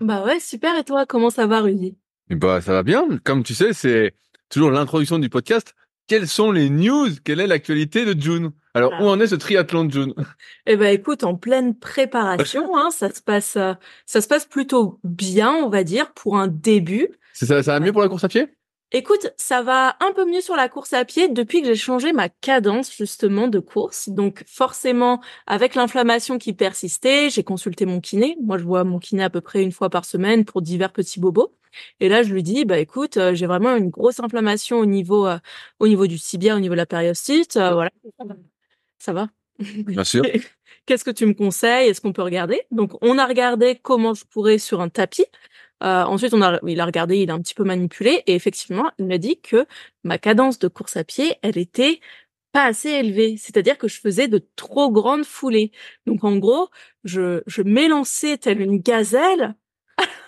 Bah ouais, super. Et toi, comment ça va, Rudy? Eh Bah ça va bien. Comme tu sais, c'est toujours l'introduction du podcast. Quelles sont les news? Quelle est l'actualité de June? Alors Ah. où en est ce triathlon de June? Eh ben, écoute, en pleine préparation, hein, ça se passe, euh, ça se passe plutôt bien, on va dire, pour un début. Ça va mieux pour la course à pied? Écoute, ça va un peu mieux sur la course à pied depuis que j'ai changé ma cadence justement de course. Donc forcément, avec l'inflammation qui persistait, j'ai consulté mon kiné. Moi, je vois mon kiné à peu près une fois par semaine pour divers petits bobos. Et là, je lui dis, bah écoute, euh, j'ai vraiment une grosse inflammation au niveau, euh, au niveau du tibia, au niveau de la périostite. euh, voilà, ça va? Bien sûr. Qu'est-ce que tu me conseilles? Est-ce qu'on peut regarder? Donc, on a regardé comment je pourrais sur un tapis. Euh, ensuite, on a, il a regardé, il a un petit peu manipulé, et effectivement, il m'a dit que ma cadence de course à pied, elle était pas assez élevée. C'est-à-dire que je faisais de trop grandes foulées. Donc, en gros, je, je m'élançais telle une gazelle,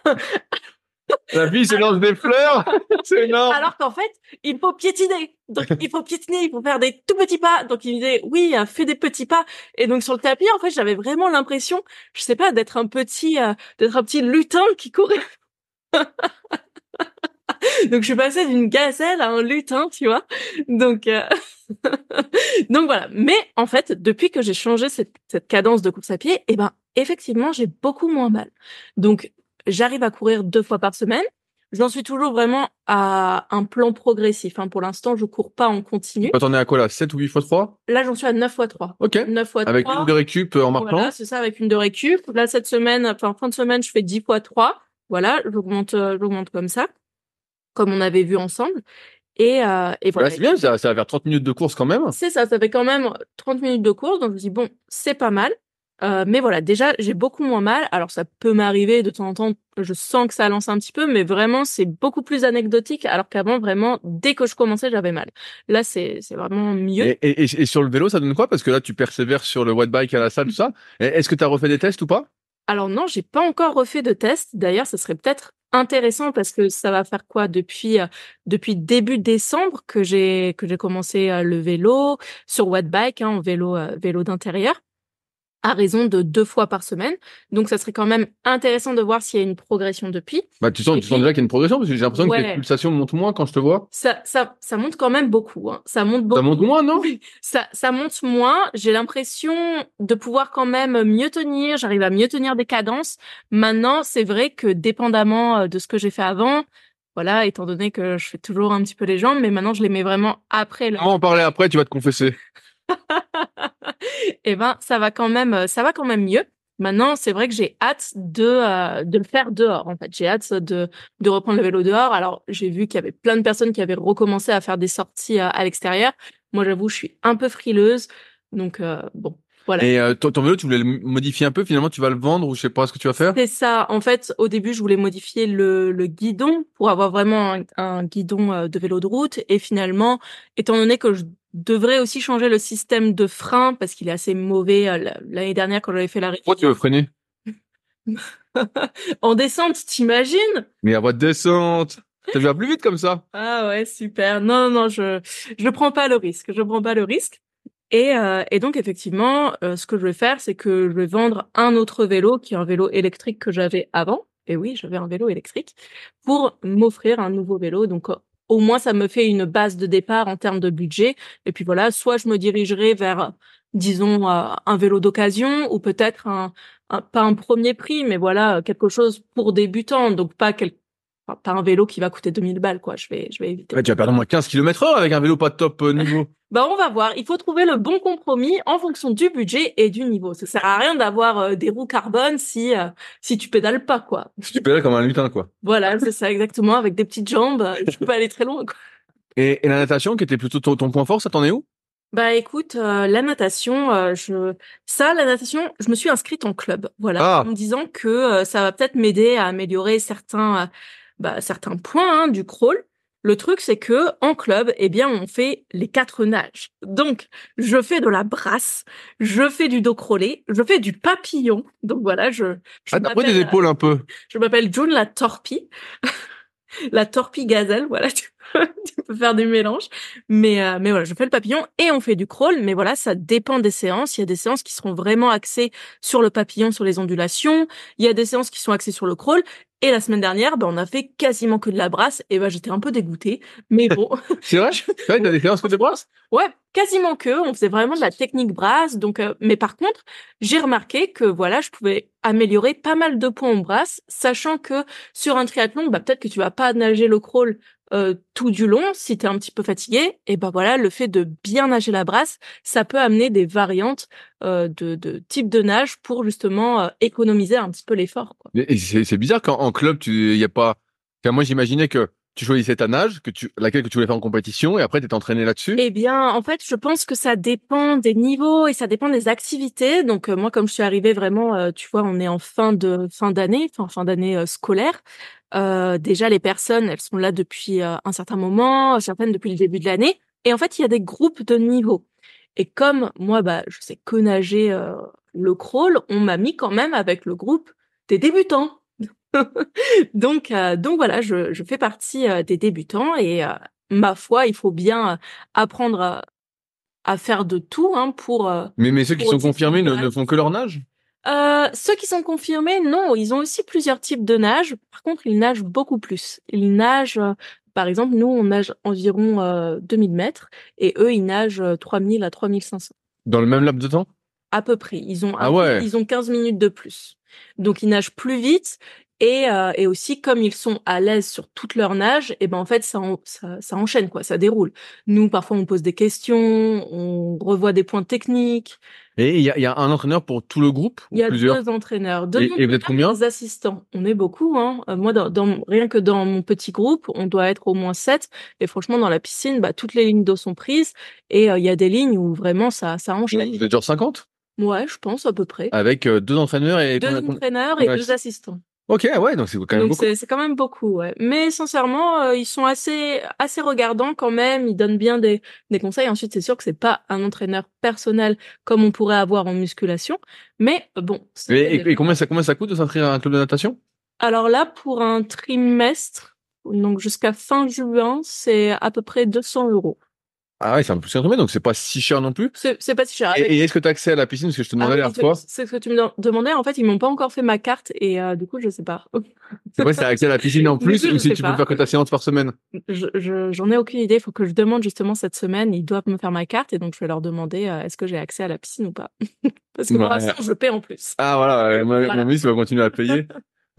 La fille se lance des fleurs C'est énorme alors qu'en fait, il faut piétiner. Donc, il faut piétiner, il faut faire des tout petits pas. Donc, il me disait, oui, fais des petits pas. Et donc, sur le tapis, en fait, j'avais vraiment l'impression, je sais pas, d'être un petit, euh, d'être un petit lutin qui courait. donc, je suis passée d'une gazelle à un lutin, tu vois. Donc, euh, donc voilà. Mais en fait, depuis que j'ai changé cette, cette cadence de course à pied, eh ben, effectivement, j'ai beaucoup moins mal. Donc, j'arrive à courir deux fois par semaine. J'en suis toujours vraiment à un plan progressif. Hein. Pour l'instant, je cours pas en continu. T'en es à quoi là? 7 ou 8 fois 3 Là, j'en suis à 9 x 3. Ok. 9 x 3. Avec une de récup euh, en marquant Voilà, c'est ça, avec une de récup. Là, cette semaine, enfin, fin de semaine, je fais 10 x 3. Voilà, j'augmente, euh, j'augmente comme ça, comme on avait vu ensemble. Et, euh, et voilà. Ouais, c'est bien, ça, ça va faire 30 minutes de course quand même. C'est ça, ça fait quand même 30 minutes de course, donc je me dis bon, c'est pas mal. Euh, mais voilà, déjà, j'ai beaucoup moins mal. Alors, ça peut m'arriver de temps en temps, je sens que ça lance un petit peu, mais vraiment, c'est beaucoup plus anecdotique, alors qu'avant, vraiment, dès que je commençais, j'avais mal. Là, c'est c'est vraiment mieux. Et, et, et- sur le vélo, ça donne quoi? Parce que là, tu persévères sur le white bike à la salle, tout ça. Est-ce que tu as refait des tests ou pas? Alors non, j'ai pas encore refait de test. D'ailleurs, ça serait peut-être intéressant parce que ça va faire quoi depuis euh, depuis début décembre que j'ai que j'ai commencé euh, le vélo sur Wattbike, hein, en vélo euh, vélo d'intérieur à raison de deux fois par semaine. Donc ça serait quand même intéressant de voir s'il y a une progression depuis. Bah, tu sens, tu sens déjà qu'il y a une progression parce que j'ai l'impression que Ouais. pulsations montent moins quand je te vois. Ça ça ça monte quand même beaucoup. Hein. Ça monte beaucoup. Ça monte moins, non? Ça, ça monte moins. J'ai l'impression de pouvoir quand même mieux tenir. J'arrive à mieux tenir des cadences. Maintenant, c'est vrai que dépendamment euh, de ce que j'ai fait avant, voilà, étant donné que je fais toujours un petit peu les jambes, mais maintenant je les mets vraiment après. On va en parler après, tu vas te confesser. Eh ben, ça va quand même, euh, ça va quand même mieux. Maintenant, c'est vrai que j'ai hâte de euh, de le faire dehors. En fait, j'ai hâte de de reprendre le vélo dehors. Alors, j'ai vu qu'il y avait plein de personnes qui avaient recommencé à faire des sorties euh, à l'extérieur. Moi, j'avoue, je suis un peu frileuse. Donc euh, bon, voilà. Et euh, ton, ton vélo, tu voulais le modifier un peu, finalement, tu vas le vendre ou je sais pas ce que tu vas faire? C'est ça. En fait, au début, je voulais modifier le, le guidon pour avoir vraiment un, un guidon euh, de vélo de route. Et finalement, étant donné que je devrais aussi changer le système de frein parce qu'il est assez mauvais euh, l'année dernière quand j'avais fait la Pourquoi tu veux freiner? En descente, t'imagines? Mais à voie de descente Ça va plus vite comme ça. Ah ouais, super. Non, non, je je prends pas le risque. Je prends pas le risque. Et, euh, et donc effectivement, euh, ce que je vais faire, c'est que je vais vendre un autre vélo qui est un vélo électrique que j'avais avant. Et oui, j'avais un vélo électrique pour m'offrir un nouveau vélo. Donc au moins, ça me fait une base de départ en termes de budget. Et puis voilà, soit je me dirigerai vers, disons, euh, un vélo d'occasion ou peut-être un, pas un premier prix, mais voilà, quelque chose pour débutants. Donc pas quel, pas un vélo qui va coûter 2000 balles, quoi. Je vais, je vais éviter. Ouais, tu vas perdre moins 15 km heure avec un vélo pas de top euh, niveau. Bah, on va voir. Il faut trouver le bon compromis en fonction du budget et du niveau. Ça sert à rien d'avoir euh, des roues carbone si euh, si tu pédales pas, quoi. Si tu pédales comme un lutin, quoi. Voilà, c'est ça exactement. Avec des petites jambes, tu peux aller très loin, quoi. Et, et la natation, qui était plutôt ton, ton point fort, ça t'en est où? Bah écoute, euh, la natation, euh, je ça, la natation, je me suis inscrite en club, voilà, Ah. en me disant que euh, ça va peut-être m'aider à améliorer certains, bah, certains points hein, du crawl. Le truc, c'est que en club, eh bien, on fait les quatre nages. Donc, je fais de la brasse, je fais du dos crawlé, je fais du papillon. Donc voilà, je. je Ah, des épaules un peu. Je m'appelle June la torpille. la torpille gazelle, voilà, tu peux, tu peux faire des mélanges. Mais, euh, mais voilà, je fais le papillon et on fait du crawl. Mais voilà, ça dépend des séances. Il y a des séances qui seront vraiment axées sur le papillon, sur les ondulations. Il y a des séances qui sont axées sur le crawl. Et la semaine dernière, ben, on a fait quasiment que de la brasse. Et ben, j'étais un peu dégoûtée. Mais bon, C'est vrai? C'est vrai, t'as des séances que de brasse? Ouais, quasiment que. On faisait vraiment de la technique brasse. Donc, euh, mais par contre, j'ai remarqué que voilà, je pouvais améliorer pas mal de points en brasse, sachant que sur un triathlon, bah peut-être que tu vas pas nager le crawl euh, tout du long si tu es un petit peu fatigué. Et ben voilà, le fait de bien nager la brasse, ça peut amener des variantes euh, de, de type de nage pour justement euh, économiser un petit peu l'effort. C'est bizarre quand en club, tu y a pas. Enfin, moi, j'imaginais que tu choisissais ta nage, que tu, laquelle que tu voulais faire en compétition, et après, t'es entraîné là-dessus. Eh bien, en fait, je pense que ça dépend des niveaux et ça dépend des activités. Donc, euh, moi, comme je suis arrivée vraiment, euh, tu vois, on est en fin de fin d'année, enfin fin d'année euh, scolaire. Euh, déjà, les personnes, elles sont là depuis euh, un certain moment, certaines depuis le début de l'année. Et en fait, il y a des groupes de niveaux. Et comme moi, bah, je sais que nager euh, le crawl, on m'a mis quand même avec le groupe des débutants. donc, euh, donc voilà, je, je fais partie euh, des débutants et euh, ma foi, il faut bien apprendre à, à faire de tout hein, pour. euh, Mais, mais ceux qui sont confirmés ne font que leur nage? Euh, ceux qui sont confirmés, non, ils ont aussi plusieurs types de nage. Par contre, ils nagent beaucoup plus. Ils nagent, euh, par exemple, nous, on nage environ euh, 2000 mètres et eux, ils nagent euh, 3000 à 3500 dans le même laps de temps? À peu près. Ils ont Ah peu- ils ont 15 minutes de plus. Donc ils nagent plus vite et euh, et aussi comme ils sont à l'aise sur toute leur nage, et ben en fait ça, en- ça ça enchaîne quoi, ça déroule. Nous parfois on pose des questions, on revoit des points techniques. Et il y a, y a un entraîneur pour tout le groupe ou Il y a plusieurs deux entraîneurs, deux Et- et vous êtes entraîneurs combien des assistants. On est beaucoup hein. Euh, Moi dans, dans rien que dans mon petit groupe, on doit être au moins sept et franchement dans la piscine, bah toutes les lignes d'eau sont prises et euh, il y a des lignes où vraiment ça ça Vous enchaîne. êtes genre 50 Ouais, je pense à peu près. Avec euh, deux entraîneurs et... Deux combien- combien- entraîneurs et ouais, deux c'est- assistants. Ok, ouais, donc c'est quand même Donc beaucoup. c'est quand même beaucoup, ouais. Mais sincèrement, euh, ils sont assez assez regardants quand même. Ils donnent bien des des conseils. Ensuite, c'est sûr que c'est pas un entraîneur personnel comme on pourrait avoir en musculation, mais euh, bon. Et, et- et combien, ça, combien ça coûte de s'inscrire à un club de natation? Alors là, pour un trimestre, donc jusqu'à fin juin, c'est à peu près 200 euros. Ah ouais, c'est un peu trimestre, donc c'est pas si cher non plus. C'est pas si cher. Et, Avec- et est-ce que tu as accès à la piscine? Parce que je te demandais Ah la oui, dernière fois. c'est ce que tu me demandais. En fait, ils m'ont pas encore fait ma carte et euh, du coup, je sais pas. C'est vrai, c'est accès à la piscine en plus coup, je ou si tu pas. peux faire que ta séance par semaine? Je, je- j'en ai aucune idée. Il faut que je demande justement cette semaine. Ils doivent me faire ma carte et donc je vais leur demander euh, est-ce que j'ai accès à la piscine ou pas? Parce que pour Ouais. l'instant, je paie en plus. Ah voilà, Voilà. mon fils va continuer à payer.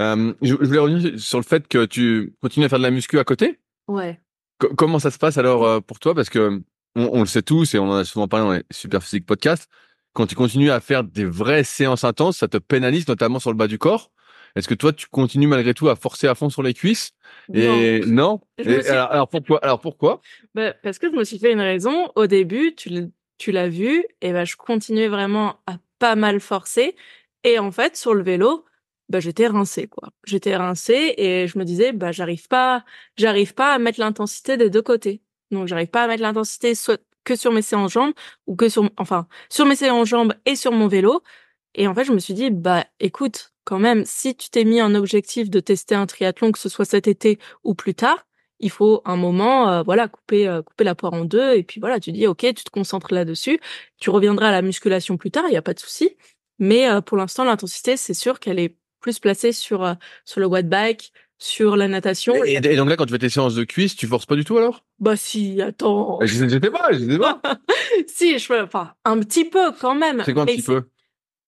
Euh, je, je voulais revenir sur le fait que tu continues à faire de la muscu à côté. Ouais. Co- comment ça se passe alors pour toi? Parce que on, on le sait tous et on en a souvent parlé dans les Super Physique Podcast. Quand tu continues à faire des vraies séances intenses, ça te pénalise notamment sur le bas du corps. Est-ce que toi, tu continues malgré tout à forcer à fond sur les cuisses? Et non, Et suis- alors, alors pourquoi Alors pourquoi? Bah, parce que je me suis fait une raison. Au début, tu, l'as vu, et ben je continuais vraiment à pas mal forcer. Et en fait, sur le vélo, bah, j'étais rincée, quoi. J'étais rincée et je me disais, bah, j'arrive pas, j'arrive pas à mettre l'intensité des deux côtés. Donc, j'arrive pas à mettre l'intensité soit que sur mes séances jambes ou que sur, enfin, sur mes séances jambes et sur mon vélo. Et en fait, je me suis dit, bah, écoute, quand même, si tu t'es mis un objectif de tester un triathlon, que ce soit cet été ou plus tard, il faut un moment, euh, voilà, couper euh, couper la poire en deux et puis voilà, tu dis ok, tu te concentres là-dessus, tu reviendras à la musculation plus tard, il y a pas de souci. Mais euh, pour l'instant, l'intensité, c'est sûr qu'elle est plus placée sur sur le watt bike, sur la natation. Et, et, donc là, quand tu fais tes séances de cuisses, tu forces pas du tout alors? Bah si, attends. Je, je sais pas, je sais pas. si, je fais, enfin, un petit peu quand même. C'est quoi un petit peu?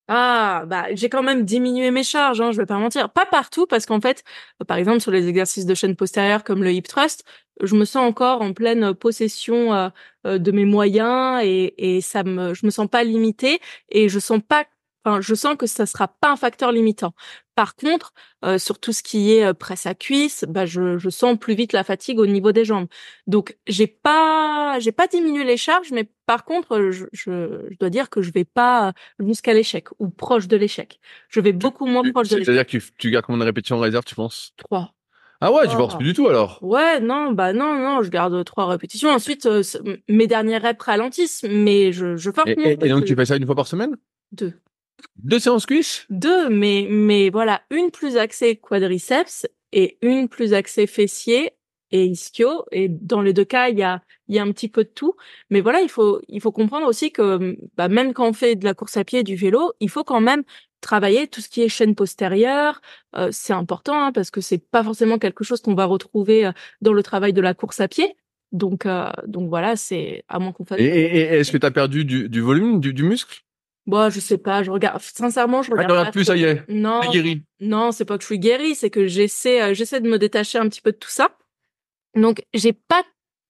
Ah, bah j'ai quand même diminué mes charges, hein, je vais pas mentir. Pas partout, parce qu'en fait, par exemple sur les exercices de chaîne postérieure comme le hip thrust, je me sens encore en pleine possession euh, euh, de mes moyens et, et ça me, je me sens pas limitée et je sens pas Enfin, je sens que ça sera pas un facteur limitant. Par contre, euh, sur tout ce qui est euh, presse à cuisse, bah je, je, sens plus vite la fatigue au niveau des jambes. Donc j'ai pas j'ai pas diminué les charges, mais par contre, je, je, je dois dire que je vais pas jusqu'à l'échec ou proche de l'échec. Je vais beaucoup moins proche de l'échec. C'est-à-dire que tu, gardes combien de répétitions en réserve, tu penses? Trois. Ah ouais, tu forces plus du tout alors? Ouais, non, bah non, non, je garde trois répétitions. Ensuite, euh, mes dernières reps ralentissent, mais je, je force. Et, et donc tu fais ça une fois par semaine? Deux. Deux séances cuisses? Deux, mais, mais voilà, une plus axée quadriceps et une plus axée fessier et ischio. Et dans les deux cas, il y a, il y a un petit peu de tout. Mais voilà, il faut, il faut comprendre aussi que bah, même quand on fait de la course à pied du vélo, il faut quand même travailler tout ce qui est chaîne postérieure. Euh, c'est important hein, parce que c'est pas forcément quelque chose qu'on va retrouver euh, dans le travail de la course à pied. Donc, euh, donc voilà, c'est à moins qu'on fasse. Et, et, est-ce que tu as perdu du, du volume, du, du muscle? Bon, je sais pas, je regarde sincèrement, je regarde ah, pas plus, ça y est. Non. guéri. Non, c'est pas que je suis guérie, c'est que j'essaie euh, j'essaie de me détacher un petit peu de tout ça. Donc, j'ai pas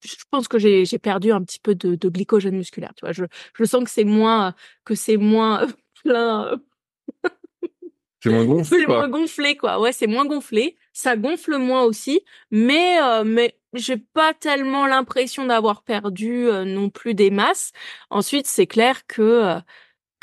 je pense que j'ai j'ai perdu un petit peu de, de glycogène musculaire, tu vois. Je je sens que c'est moins que c'est moins plein C'est moins gonflé C'est moins gonflé quoi. Ouais, c'est moins gonflé, ça gonfle moins aussi, mais euh, mais j'ai pas tellement l'impression d'avoir perdu euh, non plus des masses. Ensuite, c'est clair que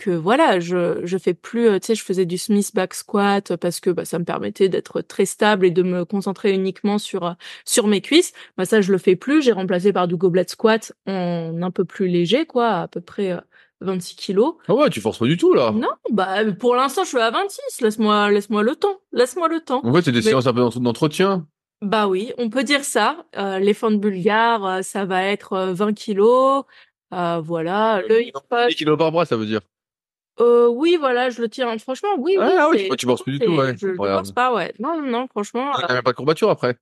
que voilà, je je fais plus, euh, tu sais, je faisais du Smith back squat parce que bah, ça me permettait d'être très stable et de me concentrer uniquement sur euh, sur mes cuisses. Bah ça, je le fais plus. J'ai remplacé par du goblet squat en un peu plus léger, quoi, à peu près 26 euh, kilos. Ah ouais, tu forces pas du tout là. Non, bah pour l'instant, je suis à 26. Laisse-moi laisse-moi le temps. Laisse-moi le temps. En fait, c'est des séances un peu d'entretien. Bah oui, on peut dire ça. Euh, les fentes bulgares, ça va être 20 kilos. Euh, voilà. Le 10 kilos par bras, ça veut dire. Euh, oui, voilà, je le tiens. Franchement, oui, oui. Ah, oui, tu penses plus du tout, ouais. Je, ne pense pas, ouais. Non, non, franchement. T'as même pas de courbature après?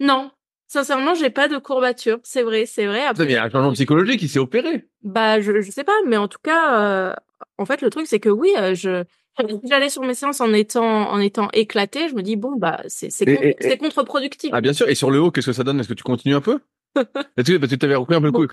Non. Sincèrement, j'ai pas de courbature. C'est vrai, c'est vrai. Après, il y a un changement psychologique qui s'est opéré. Bah, je, je sais pas, mais en tout cas, euh, en fait, le truc, c'est que oui, euh, je, j'allais sur mes séances en étant, en étant éclaté. Je me dis, bon, bah, c'est, c'est, contre-productif. Ah, bien sûr. Et sur le haut, qu'est-ce que ça donne? Est-ce que tu continues un peu? Est-ce que, parce que t'avais repris un peu le coup?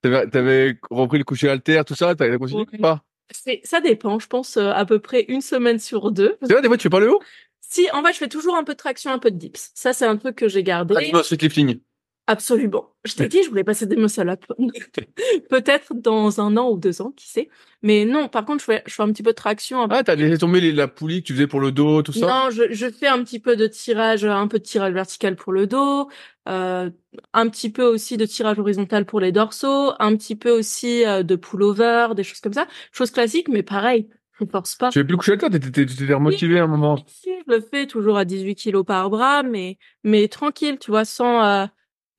T'avais, t'avais repris le coucher alter, tout ça, t'avais continué ou pas? C'est, ça dépend, je pense euh, à peu près une semaine sur deux. C'est vrai, des fois tu fais pas le haut? Si, en fait, je fais toujours un peu de traction, un peu de dips. Ça, c'est un truc que j'ai gardé. Ah, street lifting. Absolument. Je t'ai dit, je voulais passer des muscle up. Peut-être dans un an ou deux ans, qui sait. Mais non, par contre, je fais, je fais un petit peu de traction. Ah, t'as laissé tomber la poulie que tu faisais pour le dos, tout ça? Non, je, je fais un petit peu de tirage, un peu de tirage vertical pour le dos, euh, un petit peu aussi de tirage horizontal pour les dorsaux, un petit peu aussi euh, de pull-over, des choses comme ça. Choses classiques, mais pareil, je force pas. Tu fais plus coucher à toi, t'étais, t'étais remotivé à un moment. Si, je le fais toujours à 18 kilos par bras, mais, mais tranquille, tu vois, sans, euh,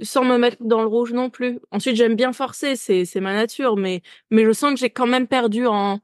sans me mettre dans le rouge non plus. Ensuite, j'aime bien forcer, c'est c'est ma nature, mais mais je sens que j'ai quand même perdu en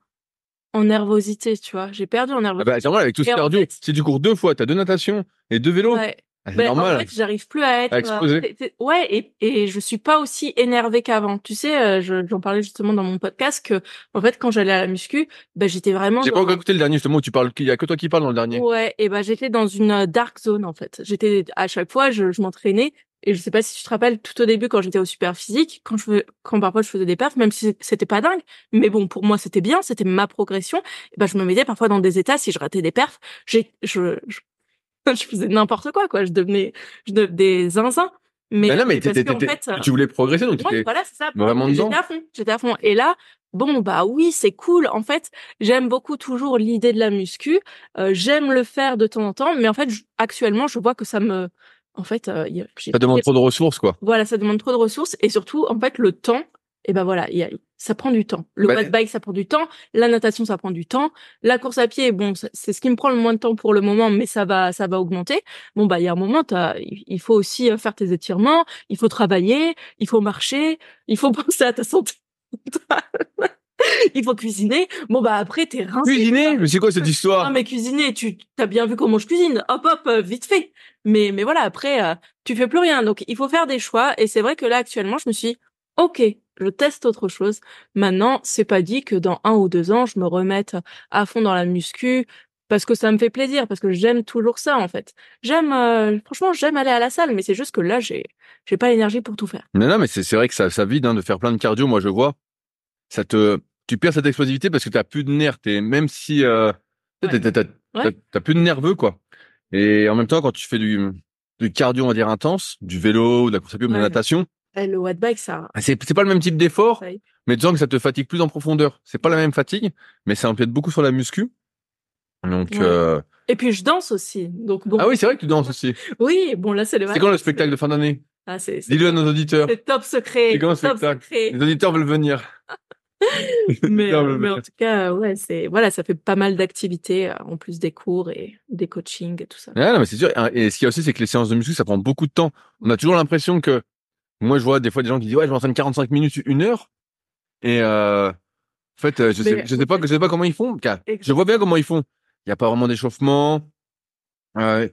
en nervosité, tu vois. J'ai perdu en nervosité. Ah bah, c'est normal avec tout ce cardio. Si tu cours deux fois, t'as deux natations et deux vélos. Ouais. Ah, c'est ben, normal. En fait, j'arrive plus à être. À exposer. ouais, et, et je suis pas aussi énervée qu'avant. Tu sais, euh, j'en parlais justement dans mon podcast que, en fait, quand j'allais à la muscu, ben j'étais vraiment. J'ai pas encore écouté le dernier justement où tu parles. Il y a que toi qui parles dans le dernier. Ouais, et ben j'étais dans une euh, dark zone en fait. J'étais à chaque fois, je, je m'entraînais et je sais pas si tu te rappelles tout au début quand j'étais au super physique, quand je quand parfois je faisais des perfs, même si c'était pas dingue, mais bon pour moi c'était bien, c'était ma progression. Et ben je me mettais parfois dans des états si je ratais des perfs, j'ai je, je, je faisais n'importe quoi quoi, je devenais je devenais des zinzins. Mais, mais non, mais en fait, tu voulais progresser donc ouais, voilà, c'est ça. Vraiment dedans. J'étais à fond, j'étais à fond. Et là, bon bah oui, c'est cool. En fait, j'aime beaucoup toujours l'idée de la muscu. Euh, j'aime le faire de temps en temps, mais en fait, actuellement, je vois que ça me en fait, euh, ça demande trop de ressources, quoi. Voilà, ça demande trop de ressources et surtout, en fait, le temps, et ben voilà, il y a, ça prend du temps. Le Bah, bike, ça prend du temps. La natation, ça prend du temps. La course à pied, bon, c'est ce qui me prend le moins de temps pour le moment, mais ça va, ça va augmenter. Bon, bah, il y a un moment, il faut aussi euh, faire tes étirements, il faut travailler, il faut marcher, il faut penser à ta santé. Il faut cuisiner. Bon, bah, après, t'es rincé. Cuisiner Mais c'est quoi cette Non, histoire mais cuisiner, tu as bien vu comment je cuisine. Hop, hop, euh, vite fait. Mais, mais voilà, après, euh, tu fais plus rien. Donc, il faut faire des choix. Et c'est vrai que là, actuellement, je me suis, dit, OK, je teste autre chose. Maintenant, c'est pas dit que dans un ou deux ans, je me remette à fond dans la muscu parce que ça me fait plaisir, parce que j'aime toujours ça, en fait. J'aime, euh, franchement, j'aime aller à la salle, mais c'est juste que là, j'ai, j'ai pas l'énergie pour tout faire. Non, non, mais c'est c'est vrai que ça, ça vide hein, de faire plein de cardio. Moi, je vois. Ça te, tu perds cette explosivité parce que t'as plus de nerfs. T'es, même si, euh, t'as- Ouais. t'as- Ouais. plus de nerveux, quoi. Et en même temps, quand tu fais du, du cardio, on va dire intense, du vélo, ou de la course à pied, de la natation, le watt bike, ça, c'est, c'est pas le même type d'effort, mais disons que ça te fatigue plus en profondeur. C'est pas la même fatigue, mais ça empiète beaucoup sur la muscu. Donc, Ouais. euh, Et puis, je danse aussi. Donc, bon. ah oui, c'est vrai que tu danses aussi. Oui, bon, là, c'est le C'est quand le spectacle de fin d'année? Ah, Dis-le à nos auditeurs. c'est top secret. C'est quand le spectacle? secret. Les auditeurs veulent venir. Mais, euh, mais en tout cas, ouais, c'est voilà, ça fait pas mal d'activités euh, en plus des cours et des coachings et tout ça. Non, mais c'est sûr. Et ce qu'il y a aussi, c'est que les séances de muscu, ça prend beaucoup de temps. On a toujours l'impression que, moi, je vois des fois des gens qui disent, ouais, je m'entraîne 45 minutes, une heure. Et, euh, en fait, euh, je sais, Mais- je sais pas, je sais pas comment ils font. car Je vois bien comment ils font. Il y a pas vraiment d'échauffement. Euh,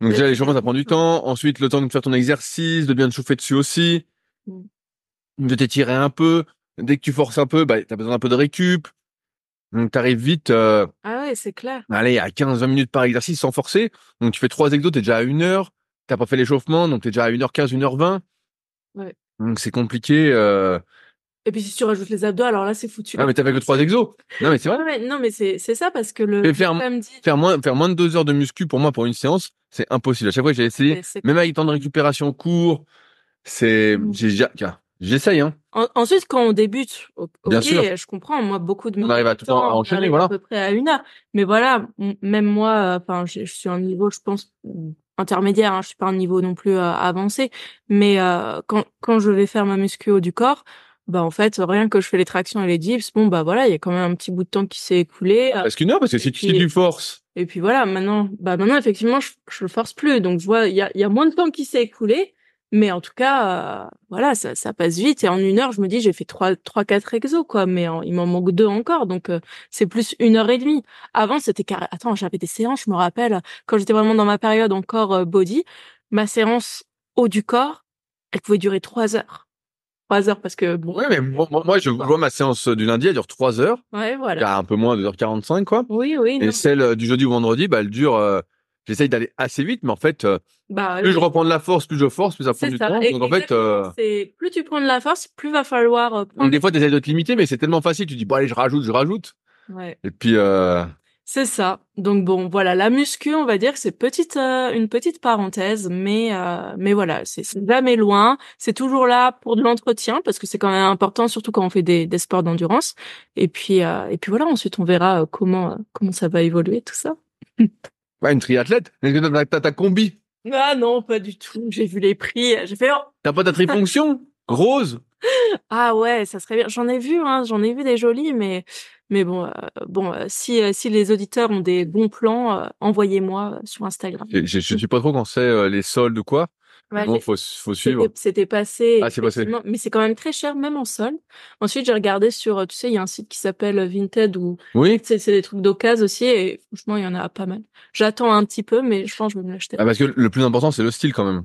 donc déjà, l'échauffement, ça prend du temps. Ensuite, le temps de faire ton exercice, de bien te chauffer dessus aussi. Mm. De t'étirer un peu. Dès que tu forces un peu, bah, t'as besoin d'un peu de récup. Donc, t'arrives vite, euh, Ah ouais, c'est clair. allez, à 15-20 minutes par exercice sans forcer. Donc, tu fais trois exos, t'es déjà à une heure. T'as pas fait l'échauffement, donc t'es déjà à 1h15, 1h20. Ouais. Donc, c'est compliqué. Euh... Et puis si tu rajoutes les abdos, alors là, c'est foutu. Ah, mais t'as fait que trois exos. Non, mais c'est vrai. Non, mais c'est c'est ça parce que le faire- Faire moins, faire moins de deux heures de muscu, pour moi, pour une séance, c'est impossible. À chaque fois que j'ai essayé, même avec temps de récupération court, c'est, Mm. j'ai, déjà- j'essaye, hein. En- ensuite, quand on débute, ok, Bien sûr. je comprends. Moi, beaucoup de On arrive à tout temps, à enchaîner, j'arrive voilà. À peu près à une heure. Mais voilà, même moi, euh, enfin, je je suis à un niveau, je pense, intermédiaire. Hein, je suis pas à un niveau non plus euh, avancé. Mais euh, quand quand je vais faire ma muscu haut du corps, bah en fait, rien que je fais les tractions et les dips, bon bah voilà, il y a quand même un petit bout de temps qui s'est écoulé. euh, Parce qu'une heure, parce que si tu, si tu forces, Et puis voilà, maintenant, bah maintenant effectivement, je, je le force plus, donc je vois, il y a, il y a moins de temps qui s'est écoulé, mais en tout cas, euh, voilà, ça, ça passe vite. Et en une heure, je me dis, j'ai fait trois, trois, quatre exos, quoi, mais en- il m'en manque deux encore, donc euh, c'est plus une heure et demie. Avant, c'était carré. Attends, j'avais des séances, je me rappelle, quand j'étais vraiment dans ma période encore euh, body, ma séance haut du corps, elle pouvait durer trois heures. Trois heures parce que bon, ouais, mais moi, moi- moi, je vois ma séance du lundi, elle dure trois heures. ouais, voilà. un peu moins, 2h45, quoi. Oui, oui, Et non. celle euh, du jeudi ou vendredi, bah, elle dure, euh, j'essaye d'aller assez vite, mais en fait, euh, bah, plus je reprends de la force, plus je force, plus ça prend du ça. temps. Et- Donc, en fait, euh, plus tu prends de la force, plus va falloir euh, prendre donc, des fois, t'essayes de te limiter, mais c'est tellement facile, tu dis, bon, allez, je rajoute, je rajoute. Ouais, Et puis, c'est ça. Donc bon, voilà, la muscu, on va dire que c'est petite, une petite parenthèse, mais mais voilà, c'est jamais loin. C'est toujours là pour de l'entretien parce que c'est quand même important, surtout quand on fait des, des sports d'endurance. Et puis et puis voilà, ensuite on verra comment comment ça va évoluer tout ça. ouais, une triathlète. Est-ce que t'as, t'as ta combi? Ah non, pas du tout. J'ai vu les prix, j'ai fait oh, T'as pas ta trifonction? Rose? ah ouais, ça serait bien. J'en ai vu, hein, j'en ai vu des jolis, mais mais bon, euh, bon, euh, si euh, si les auditeurs ont des bons plans, envoyez-moi sur Instagram. Je, je, je suis pas trop quand c'est les soldes ou quoi. Ouais, Bon, faut, faut suivre. C'était passé. Ah, c'est passé. Mais c'est quand même très cher, même en sol. Ensuite, j'ai regardé sur, euh, tu sais, il y a un site qui s'appelle Vinted où Oui. c'est des trucs d'occasion aussi et franchement, il y en a pas mal. J'attends un petit peu, mais je pense que je vais me l'acheter. Ah, parce que le plus important, c'est le style quand même.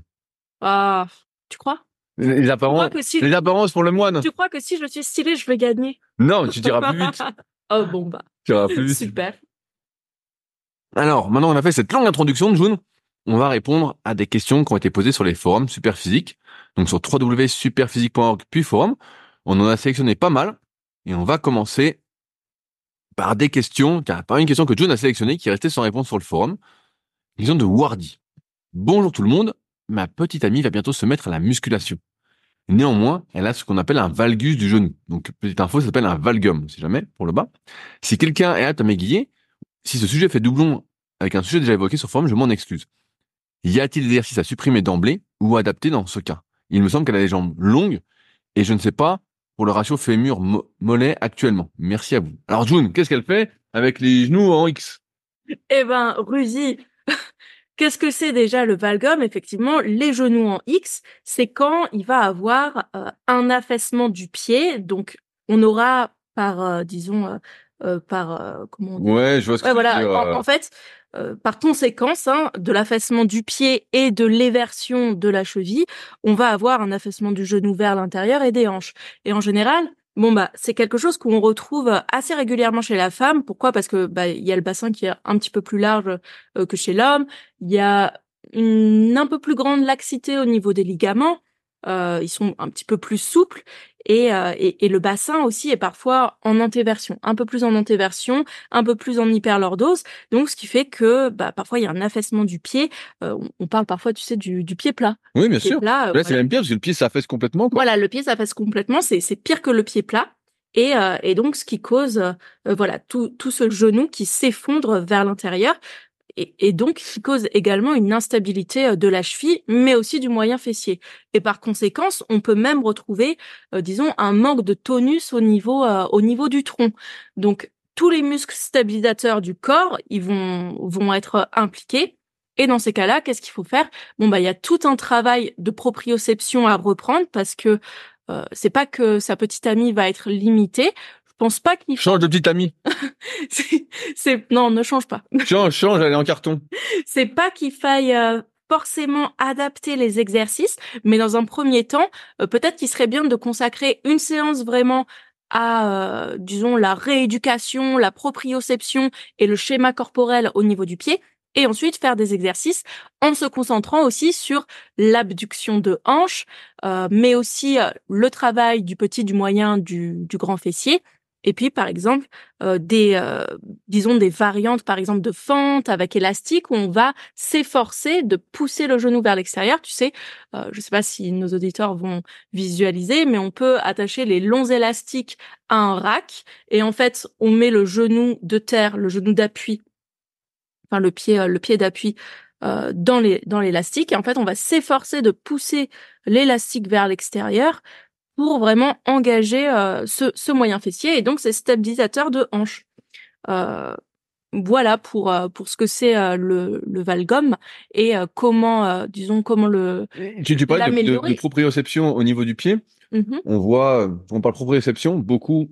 Ah, tu crois? Les, apparences, si, les apparences pour le moine. tu crois que si je suis stylée, je vais gagner? Non, mais tu diras plus vite. Oh bon bah, Tu diras plus vite. super. Alors, maintenant on a fait cette longue introduction de June, on va répondre à des questions qui ont été posées sur les forums Superphysique. Donc sur www.superphysique.org puis forum. On en a sélectionné pas mal. Et on va commencer par des questions, car par une question que June a sélectionnée qui est restée sans réponse sur le forum. Une question de Wardy. Bonjour tout le monde. Ma petite amie va bientôt se mettre à la musculation. Néanmoins, elle a ce qu'on appelle un valgus du genou. Donc, petite info, ça s'appelle un valgum, si jamais, pour le bas. Si quelqu'un est apte à m'aiguiller, si ce sujet fait doublon avec un sujet déjà évoqué sur forum, je m'en excuse. Y a-t-il des exercices à supprimer d'emblée ou adapter dans ce cas? Il me semble qu'elle a les jambes longues et je ne sais pas pour le ratio fémur-mollet actuellement Merci à vous. Alors June, qu'est-ce qu'elle fait avec les genoux en X? Eh ben, Rudy, qu'est-ce que c'est déjà le valgum? Effectivement, les genoux en X, c'est quand il va avoir euh, un affaissement du pied. Donc, on aura par, euh, disons, euh, par comment on dit? Ouais, je vois ce que Ouais, tu voilà. veux dire. En, en fait, euh, par conséquence hein, de l'affaissement du pied et de l'éversion de la cheville, on va avoir un affaissement du genou vers l'intérieur et des hanches. Et en général, bon bah c'est quelque chose qu'on retrouve assez régulièrement chez la femme. Pourquoi? Parce que bah il y a le bassin qui est un petit peu plus large euh, que chez l'homme. Il y a une un peu plus grande laxité au niveau des ligaments. Euh, ils sont un petit peu plus souples et, euh, et, et le bassin aussi est parfois en antéversion, un peu plus en antéversion, un peu plus en hyperlordose. Donc, ce qui fait que bah, parfois il y a un affaissement du pied. Euh, on, parle parfois, tu sais, du, du pied plat. Oui, bien sûr. plat, euh, Là, voilà. c'est même pire parce que le pied s'affaisse complètement. Quoi. Voilà, le pied s'affaisse complètement, c'est c'est pire que le pied plat. Et, euh, et donc, ce qui cause, euh, voilà, tout, tout ce genou qui s'effondre vers l'intérieur. Et, et donc, qui cause également une instabilité euh, de la cheville, mais aussi du moyen fessier. Et par conséquence, on peut même retrouver, euh, disons, un manque de tonus au niveau, euh, au niveau du tronc. Donc, tous les muscles stabilisateurs du corps, ils vont, vont être impliqués. Et dans ces cas-là, qu'est-ce qu'il faut faire? Bon, bah, il y a tout un travail de proprioception à reprendre parce que euh, c'est pas que sa petite amie va être limitée. Je pense pas qu'il faut. Change de petite amie. c'est, c'est- non, ne change pas. Change, change, elle est en carton. C'est pas qu'il faille euh, forcément adapter les exercices, mais dans un premier temps, euh, peut-être qu'il serait bien de consacrer une séance vraiment à, euh, disons, la rééducation, la proprioception et le schéma corporel au niveau du pied, et ensuite faire des exercices en se concentrant aussi sur l'abduction de hanche, euh, mais aussi euh, le travail du petit, du moyen, du, du grand fessier. Et puis, par exemple, euh, des, euh, disons, des variantes, par exemple, de fente avec élastique où on va s'efforcer de pousser le genou vers l'extérieur. Tu sais, euh, je sais pas si nos auditeurs vont visualiser, mais on peut attacher les longs élastiques à un rack et en fait, on met le genou de terre, le genou d'appui, enfin le pied, euh, le pied d'appui euh, dans les dans l'élastique et en fait, on va s'efforcer de pousser l'élastique vers l'extérieur pour vraiment engager euh, ce, ce moyen fessier et donc c'est stabilisateur de hanche. Euh, voilà pour euh, pour ce que c'est euh, le, le valgum et euh, comment euh, disons comment le Tu, tu parlais de, de, L'améliorer. de proprioception au niveau du pied. Mhm. On voit, on parle proprioception, beaucoup,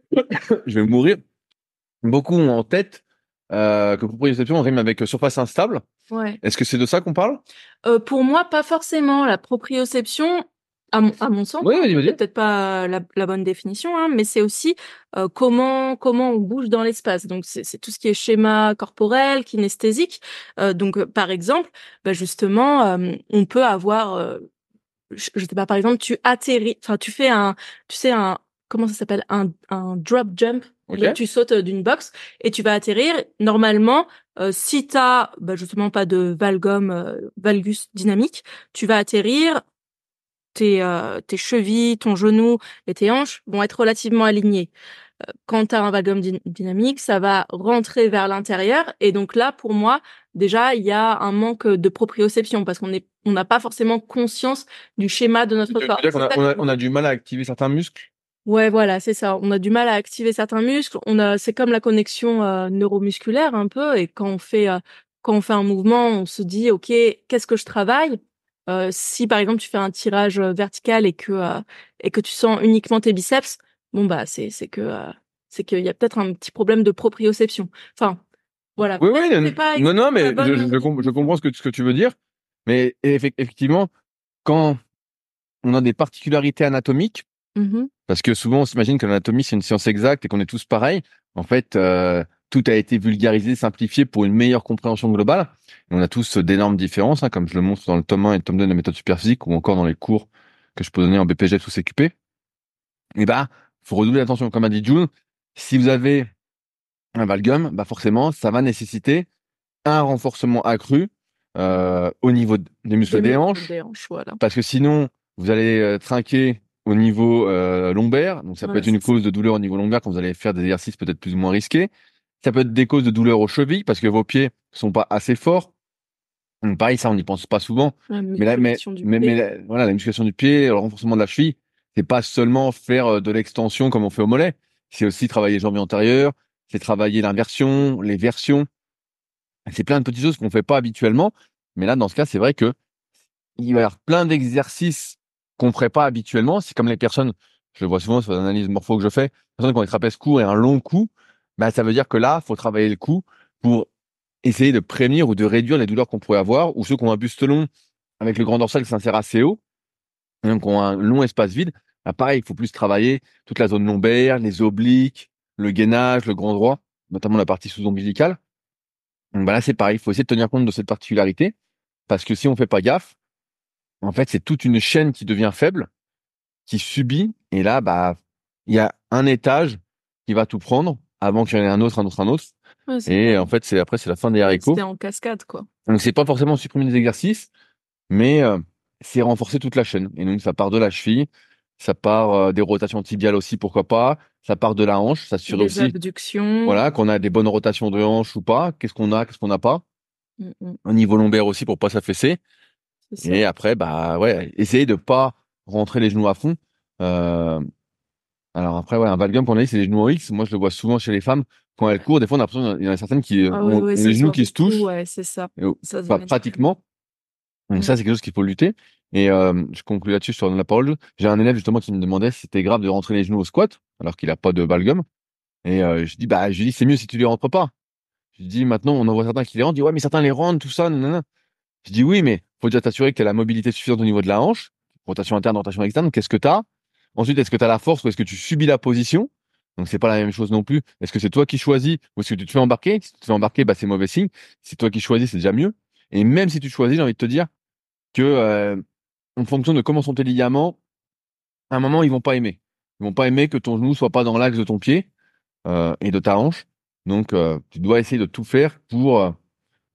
je vais mourir, beaucoup ont en tête euh, que proprioception rime avec surface instable. ouais Est-ce que c'est de ça qu'on parle? Euh, pour moi pas forcément la proprioception à mon, à mon sens Oui, vas-y. c'est peut-être pas la, la bonne définition hein, mais c'est aussi euh, comment comment on bouge dans l'espace donc c'est c'est tout ce qui est schéma corporel kinesthésique Euh, donc euh, par exemple bah, justement euh, on peut avoir euh, je, je sais pas par exemple tu atterris enfin tu fais un tu sais un comment ça s'appelle? Un un drop jump Ok. Donc, tu sautes euh, d'une box et tu vas atterrir. Normalement, euh, si t'as bah, justement pas de valgum, euh, valgus dynamique, tu vas atterrir. Tes, euh, tes chevilles, ton genou et tes hanches vont être relativement alignés. Euh, Quand tu as un dyn- dynamique, ça va rentrer vers l'intérieur et donc là, pour moi, déjà, il y a un manque de proprioception parce qu'on est, on n'a pas forcément conscience du schéma de notre corps. qu'on a, on a, on a du mal à activer certains muscles? Ouais, voilà, c'est ça. On a du mal à activer certains muscles. On a, c'est comme la connexion euh, neuromusculaire un peu. Et quand on fait, euh, quand on fait un mouvement, on se dit, ok, qu'est-ce que je travaille? Euh, Si par exemple tu fais un tirage euh, vertical et que euh, et que tu sens uniquement tes biceps, bon bah c'est c'est que euh, c'est qu'il y a peut-être un petit problème de proprioception. Enfin, voilà. Oui, oui, non, pas non, non, mais bonne je, je, com- je comprends ce que, ce que tu veux dire. Mais effe- effectivement, quand on a des particularités anatomiques, Mhm. parce que souvent on s'imagine que l'anatomie c'est une science exacte et qu'on est tous pareils. En fait, tout a été vulgarisé, simplifié pour une meilleure compréhension globale. Et on a tous d'énormes différences, hein, comme je le montre dans le tome 1 et le tome 2 de la méthode superphysique ou encore dans les cours que je peux donner en BPGF ou CQP. Et bah, faut redoubler l'attention. Comme a dit June, si vous avez un valgum, bah forcément, ça va nécessiter un renforcement accru euh, au niveau des muscles des hanches, Des hanches, voilà. parce que sinon, vous allez euh, trinquer au niveau euh, lombaire. Donc, ça peut être une ça. cause de douleur au niveau lombaire quand vous allez faire des exercices peut-être plus ou moins risqués. Ça peut être des causes de douleur aux chevilles parce que vos pieds sont pas assez forts. Donc, pareil, ça, on n'y pense pas souvent. La Mais là, mais, la- voilà, la musculation du pied, le renforcement de la cheville, c'est pas seulement faire euh, de l'extension comme on fait au mollet. C'est aussi travailler les jambes antérieures, c'est travailler l'inversion, les versions. C'est plein de petites choses qu'on fait pas habituellement. Mais là, dans ce cas, c'est vrai que il va y avoir plein d'exercices qu'on ferait pas habituellement. C'est comme les personnes, je le vois souvent sur l'analyse morpho que je fais, les personnes qui ont des trapèzes courts et un long cou. Bah, ça veut dire que là, faut travailler le cou pour essayer de prévenir ou de réduire les douleurs qu'on pourrait avoir, ou ceux qui ont un buste long avec le grand dorsal qui s'insère assez haut, donc ont un long espace vide, bah pareil, il faut plus travailler toute la zone lombaire, les obliques, le gainage, le grand droit, notamment la partie sous-ombilicale. Bah là, c'est pareil, il faut essayer de tenir compte de cette particularité, parce que si on fait pas gaffe, en fait, c'est toute une chaîne qui devient faible, qui subit, et là, bah, il y a un étage qui va tout prendre avant qu'il y en ait un autre, un autre, un autre. Ouais, Et vrai. en fait, c'est après, c'est la fin des haricots. C'était en cascade, quoi. Donc c'est pas forcément supprimer des exercices, mais euh, c'est renforcer toute la chaîne. Et donc ça part de la cheville, ça part euh, des rotations tibiales aussi, pourquoi pas. Ça part de la hanche, ça assure Les aussi, abductions. voilà, qu'on a des bonnes rotations de hanche ou pas. Qu'est-ce qu'on a, qu'est-ce qu'on n'a pas. Mm, mm, Au niveau lombaire aussi pour pas s'affaisser. Et après, bah ouais, essayer de pas rentrer les genoux à fond. Euh, alors après, ouais, un valgum qu'on a dit, c'est les genoux en X. Moi, je le vois souvent chez les femmes quand elles courent. Des fois, on a l'impression qu'il y en a certaines qui Ah ont les genoux qui se touchent. Ouais, c'est ça. Et Ça pratiquement. Donc Mm. ça, c'est quelque chose qu'il faut lutter. Et euh, je conclue là-dessus, je te redonne la parole. J'ai un élève justement qui me demandait si c'était grave de rentrer les genoux au squat, alors qu'il a pas de balgum. Et euh, je dis, bah, je lui dis, c'est mieux si tu les rentres pas. Je lui dis, maintenant, on en voit certains qui les rentrent. Dit, ouais, mais certains les rentrent, tout ça, nanana. Je dis, oui, mais faut déjà t'assurer que tu as la mobilité suffisante au niveau de la hanche. Rotation interne, rotation externe. Qu'est-ce que tu as? Ensuite, est-ce que tu as la force ou est-ce que tu subis la position? Donc, c'est pas la même chose non plus. Est-ce que c'est toi qui choisis? Ou est-ce que tu te fais embarquer? Si tu te fais embarquer, bah, c'est mauvais signe. Si c'est toi qui choisis, c'est déjà mieux. Et même si tu choisis, j'ai envie de te dire que, euh, en fonction de comment sont tes ligaments, à un moment, ils vont pas aimer. Ils vont pas aimer que ton genou soit pas dans l'axe de ton pied euh, et de ta hanche. Donc, euh, tu dois essayer de tout faire pour, euh,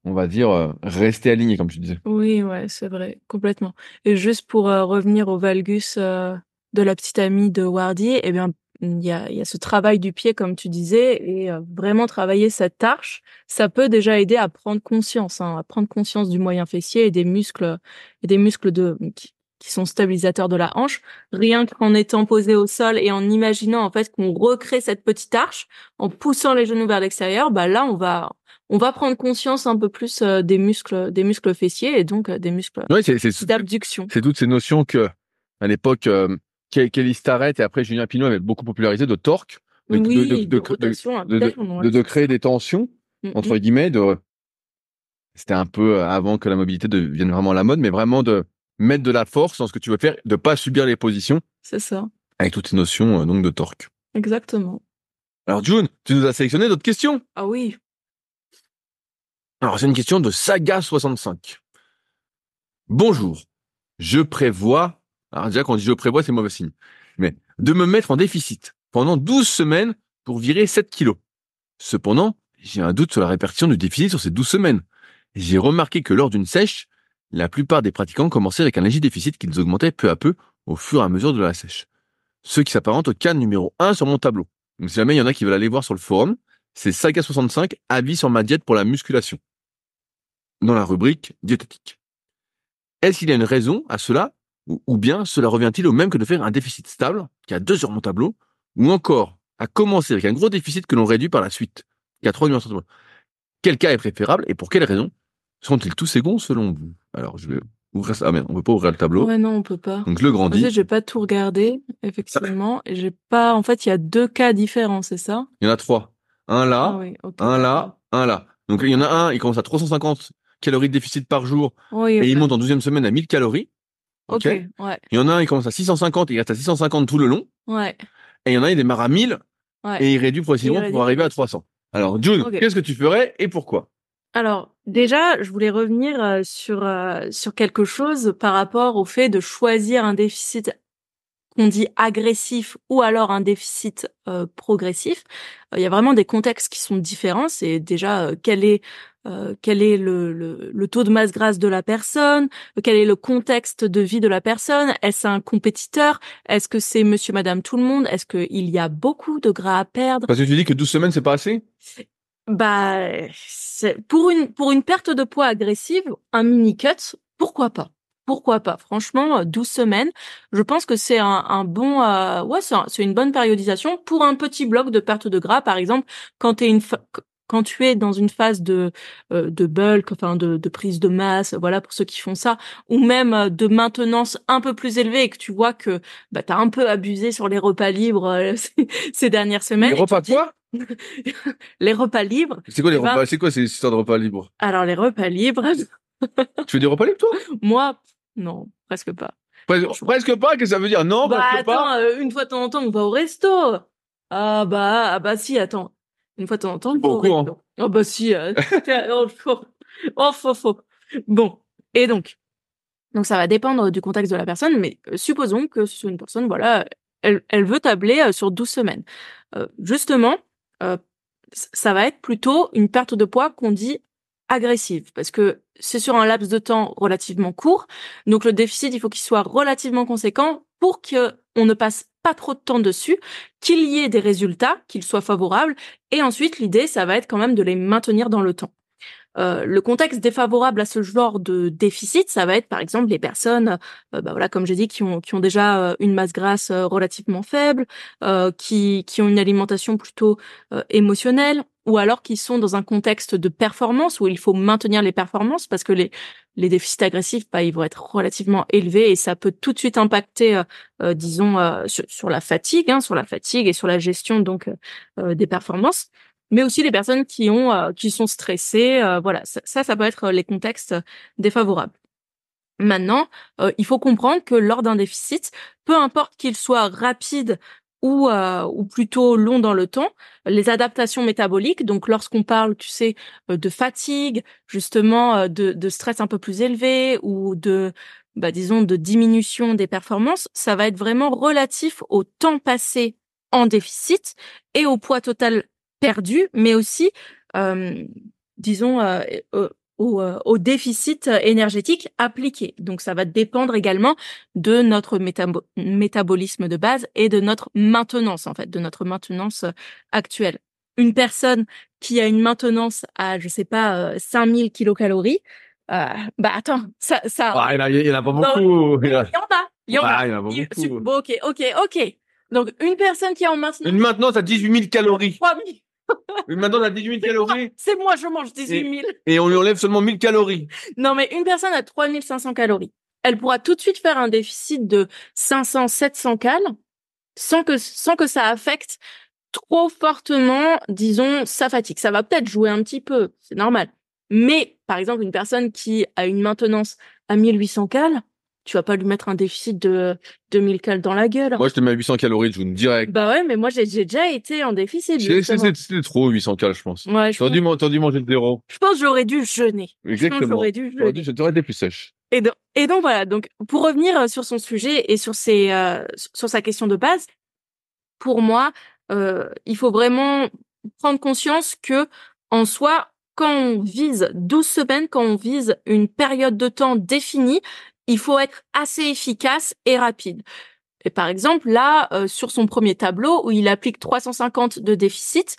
on va dire, euh, rester aligné, comme tu disais. Oui, ouais, c'est vrai, complètement. Et juste pour euh, revenir au valgus euh, de la petite amie de Wardy, eh bien, il y a, y a ce travail du pied, comme tu disais, et euh, vraiment travailler cette arche, ça peut déjà aider à prendre conscience, hein, à prendre conscience du moyen fessier et des muscles, et des muscles de qui, qui sont stabilisateurs de la hanche. Rien qu'en étant posé au sol et en imaginant en fait qu'on recrée cette petite arche, en poussant les genoux vers l'extérieur, bah là, on va on va prendre conscience un peu plus euh, des muscles des muscles fessiers et donc euh, des muscles d'abduction. c'est toutes ces notions que, à l'époque, euh, Kelly Starrett et après Julien Pinot avaient beaucoup popularisé de torque, de, Oui, de, créer des tensions, Mm, entre mm. guillemets, de, c'était un peu euh, avant que la mobilité devienne vraiment la mode, mais vraiment de mettre de la force dans ce que tu veux faire, de pas subir les positions, C'est ça, avec toutes ces notions, euh, donc, de torque. exactement. Alors, June, tu nous as sélectionné d'autres questions? Ah oui, Alors, c'est une question de Saga65. Bonjour. Je prévois, alors déjà quand on dit je prévois, c'est mauvais signe, mais de me mettre en déficit pendant 12 semaines pour virer 7 kilos. Cependant, j'ai un doute sur la répartition du déficit sur ces 12 semaines. J'ai remarqué que lors d'une sèche, la plupart des pratiquants commençaient avec un léger déficit qu'ils augmentaient peu à peu au fur et à mesure de la sèche. Ce qui s'apparente au cas numéro 1 sur mon tableau. Donc si jamais il y en a qui veulent aller voir sur le forum, c'est Saga65, avis sur ma diète pour la musculation. Dans la rubrique diététique. Est-ce qu'il y a une raison à cela ou, bien cela revient-il au même que de faire un déficit stable, qui a 2 sur mon tableau, ou encore à commencer avec un gros déficit que l'on réduit par la suite, qui a 3 numéros sur tableau Quel cas est préférable et pour quelles raisons sont-ils tous égaux selon vous? Alors, je vais ouvrir ça. Ah merde, on peut pas ouvrir le tableau. ouais non, on peut pas. Donc, je le En grandis. fait, j'ai pas tout regardé, effectivement, et j'ai pas. En fait, il y a deux cas différents, c'est ça? Il y en a trois. Un là, Ah oui, un là, un là. Donc, il y en a un, il commence à 350 calories de déficit par jour Oui, et il monte en 12e semaine à 1000 calories. Ok, Ok. ouais, Il y en a un, il commence à 650 et il reste à 650 tout le long. ouais, Et il y en a un, il démarre à 1000 ouais. et il réduit progressivement pour arriver à 300. Alors, June, qu'est-ce que tu ferais et pourquoi? Alors, déjà, je voulais revenir euh, sur euh, sur quelque chose par rapport au fait de choisir un déficit qu'on dit agressif ou alors un déficit euh, progressif. Euh, Il y a vraiment des contextes qui sont différents. C'est déjà euh, quel est euh, quel est le, le, le taux de masse grasse de la personne, euh, quel est le contexte de vie de la personne, est-ce un compétiteur, est-ce que c'est monsieur, madame, tout le monde, est-ce qu'il y a beaucoup de gras à perdre, Parce que tu dis que 12 semaines, c'est pas assez? Bah, pour une pour une perte de poids agressive, un mini cut, pourquoi pas? Pourquoi pas? Franchement, 12 semaines, je pense que c'est un, bon, ouais, c'est une bonne périodisation pour un petit bloc de perte de gras, par exemple, quand tu es une quand tu es dans une phase de euh, de bulk, enfin de, de, prise de masse, voilà pour ceux qui font ça, ou même euh, de maintenance un peu plus élevée et que tu vois que bah t'as un peu abusé sur les repas libres euh, ces, dernières semaines. Les repas quoi? Les repas libres. C'est quoi les eh ben repas? C'est quoi ces histoires de repas libres? Alors les repas libres. tu fais des repas libres toi? Moi, non, presque pas. Presque, pas? Qu'est-ce que ça veut dire? Non, bah, presque attends, pas. une fois de temps en temps, on va au resto. Ah bah, ah bah si, attends. Une fois de temps en temps, Bon courant. Oh bah si. Euh, oh, oh, faux, faux. Bon. Et donc, donc ça va dépendre du contexte de la personne, mais euh, supposons que ce soit une personne, voilà, elle, elle veut tabler euh, sur 12 semaines. Euh, justement, euh, ça va être plutôt une perte de poids qu'on dit agressive, parce que c'est sur un laps de temps relativement court. Donc le déficit, il faut qu'il soit relativement conséquent pour que on ne passe pas trop de temps dessus, qu'il y ait des résultats, qu'ils soient favorables, et ensuite l'idée, ça va être quand même de les maintenir dans le temps. Euh, le contexte défavorable à ce genre de déficit, ça va être par exemple les personnes, euh, bah voilà, comme j'ai dit, qui ont, qui ont déjà euh, une masse grasse relativement faible, qui, qui ont une alimentation plutôt émotionnelle, ou alors qui sont dans un contexte de performance où il faut maintenir les performances parce que les, les déficits agressifs, bah, ils vont être relativement élevés et ça peut tout de suite impacter, disons, sur, la fatigue, hein, sur la fatigue et sur la gestion donc des performances mais aussi les personnes qui ont euh, qui sont stressées. Euh, voilà, ça, ça, peut être les contextes défavorables. Maintenant, euh, il faut comprendre que lors d'un déficit, peu importe qu'il soit rapide ou, ou plutôt long dans le temps, les adaptations métaboliques, donc lorsqu'on parle, tu sais, de fatigue, justement, de, de stress un peu plus élevé ou de, bah, disons, de diminution des performances, ça va être vraiment relatif au temps passé en déficit et au poids total perdu, mais aussi, euh, disons, euh, au, euh, au, déficit énergétique appliqué. Donc ça va dépendre également de notre métabolisme de base et de notre maintenance, en fait, de notre maintenance actuelle. Une personne qui a une maintenance à, je sais pas, 5000 kilocalories, euh, bah attends, ça, ça. Ah, il, y en a, pas beaucoup. il y en a. Il y en a. Ah, il y en a pas beaucoup. Bon, ok, ok, ok. Donc une personne qui a en maintenance. Une maintenance à 18 000 calories. 3 000. Maintenant, on a 18 000 calories. C'est moi, je mange 18 000. Et, on lui enlève seulement 1000 calories. Non, mais une personne a 3500 calories. Elle pourra tout de suite faire un déficit de 500, 700 cal sans que, sans que ça affecte trop fortement, disons, sa fatigue. Ça va peut-être jouer un petit peu, c'est normal. Mais, par exemple, une personne qui a une maintenance à 1800 cal, tu vas pas lui mettre un déficit de 2000 cal dans la gueule. Moi, je te mets à 800 calories, je vous direct. Bah ouais, mais moi, j'ai déjà été en déficit. C'était trop, 800 cal, je pense. Ouais, je dû, dû manger le zéro. Je pense que j'aurais dû jeûner. Exactement. J'aurais dû jeûner. J'aurais été plus sèche. Et donc, et donc voilà. Donc, pour revenir euh, sur son sujet et sur ses, euh, sur sa question de base, pour moi, euh, il faut vraiment prendre conscience que, en soi, quand on vise 12 semaines, quand on vise une période de temps définie, il faut être assez efficace et rapide. Et par exemple, là, euh, sur son premier tableau où il applique 350 de déficit,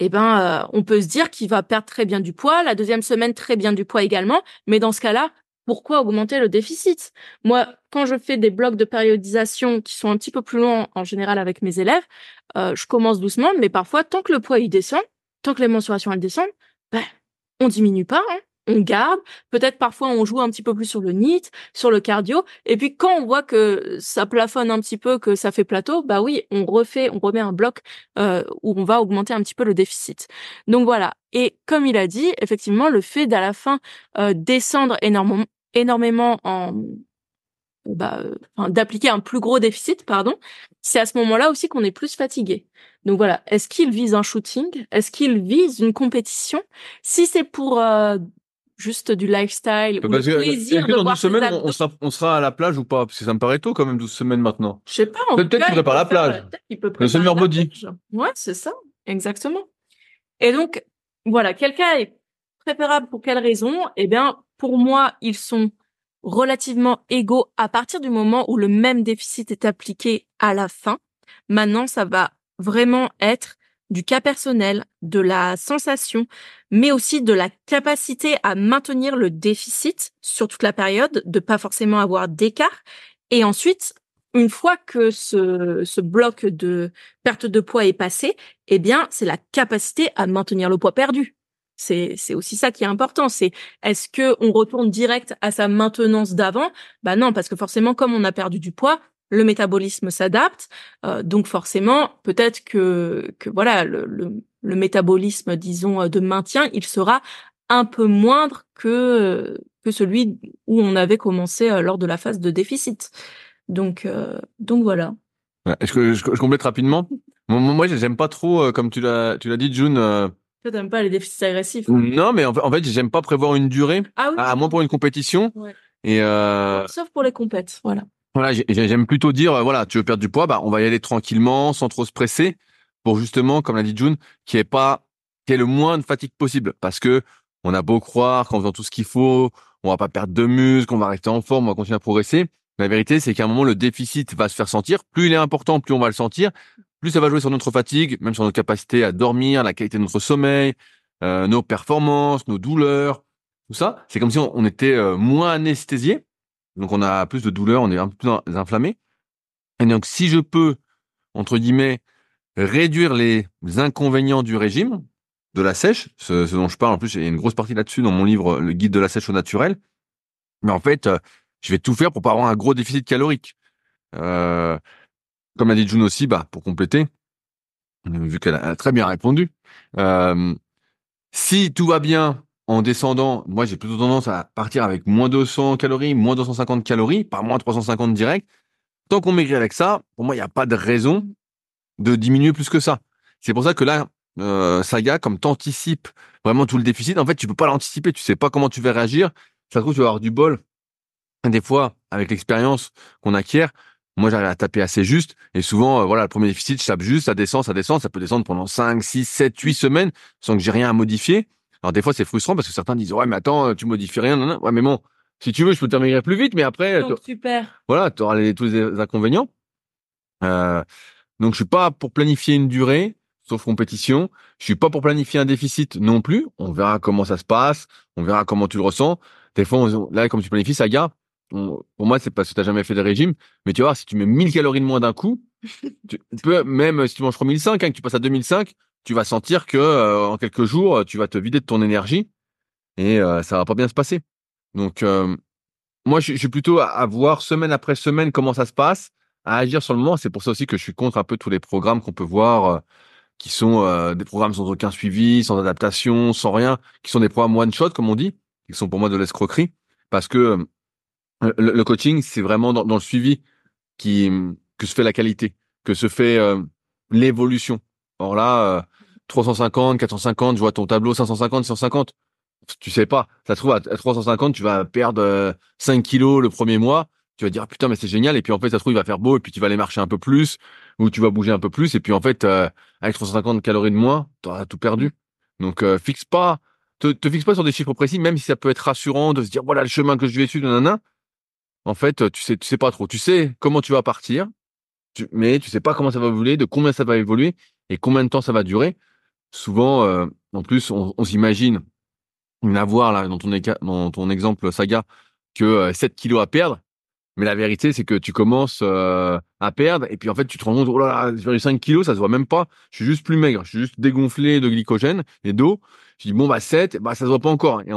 eh ben, euh, on peut se dire qu'il va perdre très bien du poids, la deuxième semaine très bien du poids également. Mais dans ce cas-là, pourquoi augmenter le déficit? Moi, quand je fais des blocs de périodisation qui sont un petit peu plus longs en général avec mes élèves, euh, je commence doucement, mais parfois, tant que le poids il descend, tant que les mensurations elles descendent, ben, on diminue pas. Hein on garde, peut-être parfois on joue un petit peu plus sur le NIT, sur le cardio, et puis quand on voit que ça plafonne un petit peu, que ça fait plateau, bah oui, on refait, on remet un bloc euh, où on va augmenter un petit peu le déficit. Donc voilà. Et comme il a dit, effectivement, le fait d'à la fin euh, descendre énormément, énormément en bah, d'appliquer un plus gros déficit, pardon, c'est à ce moment-là aussi qu'on est plus fatigué. Donc voilà, est-ce qu'il vise un shooting? Est-ce qu'il vise une compétition? Si c'est pour euh, juste du lifestyle ou le plaisir de dans 12 semaines, on, sera, on sera à la plage ou pas? Parce que ça me paraît tôt quand même 12 semaines maintenant. Je sais pas. Peut-être qu'il prépare la plage. Il peut le summer body. Ouais, c'est ça, exactement. Et donc voilà, quel cas est préférable pour quelle raison? Eh bien, pour moi, ils sont relativement égaux à partir du moment où le même déficit est appliqué à la fin. Maintenant, ça va vraiment être du cas personnel, de la sensation, mais aussi de la capacité à maintenir le déficit sur toute la période, de pas forcément avoir d'écart. Et ensuite, une fois que ce, ce bloc de perte de poids est passé, eh bien, c'est la capacité à maintenir le poids perdu. C'est, c'est aussi ça qui est important. C'est est-ce que on retourne direct à sa maintenance d'avant? Bah non, parce que forcément, comme on a perdu du poids, le métabolisme s'adapte. Euh, donc forcément, peut-être que, que voilà, le, le, métabolisme, disons, de maintien, il sera un peu moindre que que celui où on avait commencé euh, lors de la phase de déficit. Donc euh, donc voilà. Est-ce que je, complète rapidement? Moi, moi j'aime pas trop, comme tu l'as tu l'as dit, June. Euh... Toi, t'aimes pas les déficits agressifs. Non, mais en fait, en fait j'aime pas prévoir une durée, ah oui? à moins pour une compétition. Ouais. Et euh... Sauf pour les compètes, voilà. Voilà, j'aime plutôt dire, voilà, tu veux perdre du poids, bah, on va y aller tranquillement, sans trop se presser, pour justement, comme l'a dit June, qu'il n'y ait pas, qu'il y ait le moins de fatigue possible, parce que on a beau croire qu'en faisant tout ce qu'il faut, on va pas perdre de muscles, on va rester en forme, on va continuer à progresser. La vérité, c'est qu'à un moment, le déficit va se faire sentir. Plus il est important, plus on va le sentir. Plus ça va jouer sur notre fatigue, même sur notre capacité à dormir, la qualité de notre sommeil, euh, nos performances, nos douleurs, tout ça. C'est comme si on, était euh, moins anesthésié donc on a plus de douleur, on est un peu plus inflammé. Et donc si je peux, entre guillemets, réduire les inconvénients du régime, de la sèche, ce, dont je parle en plus, il y a une grosse partie là-dessus dans mon livre, le guide de la sèche au naturel. Mais en fait, euh, je vais tout faire pour pas avoir un gros déficit calorique. Euh, comme l'a dit June aussi, bah, pour compléter, vu qu'elle a très bien répondu, euh, si tout va bien en descendant, moi j'ai plutôt tendance à partir avec moins 200 calories, moins 250 calories, par moins 350 direct. Tant qu'on maigrit avec ça, pour moi il n'y a pas de raison de diminuer plus que ça. C'est pour ça que là, euh, Saga, comme t'anticipes vraiment tout le déficit, en fait tu peux pas l'anticiper, tu sais pas comment tu vas réagir. Ça se trouve tu vas avoir du bol. Des fois, avec l'expérience qu'on acquiert, moi j'arrive à taper assez juste et souvent euh, voilà le premier déficit je tape juste ça descend ça descend ça peut descendre pendant 5 6 7 8 semaines sans que j'ai rien à modifier alors des fois c'est frustrant parce que certains disent ouais mais attends tu modifies rien non, non. ouais mais bon si tu veux je peux terminer plus vite mais après donc, super. voilà tu auras les, tous les inconvénients. Euh, donc je suis pas pour planifier une durée sauf compétition. Je suis pas pour planifier un déficit non plus. On verra comment ça se passe. On verra comment tu le ressens. Des fois là comme tu planifies ça gars pour moi c'est parce que tu jamais fait de régime. Mais tu vois si tu mets 1000 calories de moins d'un coup tu peux même si tu manges 3005 hein, que tu passes à 2005 tu vas sentir que euh, en quelques jours, tu vas te vider de ton énergie et euh, ça va pas bien se passer. Donc euh, moi, je, suis plutôt à, voir semaine après semaine comment ça se passe, à agir sur le moment. C'est pour ça aussi que je suis contre un peu tous les programmes qu'on peut voir, qui sont des programmes sans aucun suivi, sans adaptation, sans rien, qui sont des programmes one shot comme on dit, qui sont pour moi de l'escroquerie, parce que le, coaching, c'est vraiment dans, dans, le suivi qui que se fait la qualité, que se fait l'évolution. Or là, 350, 450, je vois ton tableau 550, 650. Tu sais pas. Ça se trouve, à 350, tu vas perdre 5 euh, kilos le premier mois. Tu vas dire, putain, mais c'est génial. Et puis, en fait, ça se trouve, il va faire beau. Et puis, tu vas aller marcher un peu plus. Ou tu vas bouger un peu plus. Et puis, en fait, euh, avec 350 calories de moins, tu auras tout perdu. Donc, euh, fixe pas, te, te fixe pas sur des chiffres précis, même si ça peut être rassurant de se dire, voilà le chemin que je vais suivre, nanana. En fait, tu sais, tu sais pas trop. Tu sais comment tu vas partir. mais tu sais pas comment ça va évoluer, de combien ça va évoluer et combien de temps ça va durer souvent, euh, en plus, on, on s'imagine avoir là dans ton, dans ton exemple saga que 7 euh, kilos à perdre. Mais la vérité, c'est que tu commences euh, à perdre et puis en fait, tu te rends compte, oh là là, j'ai perdu 5 kilos, ça se voit même pas. Je suis juste plus maigre, je suis juste dégonflé de glycogène et d'eau. Je dis bon bah 7, bah ça se voit pas encore. Et,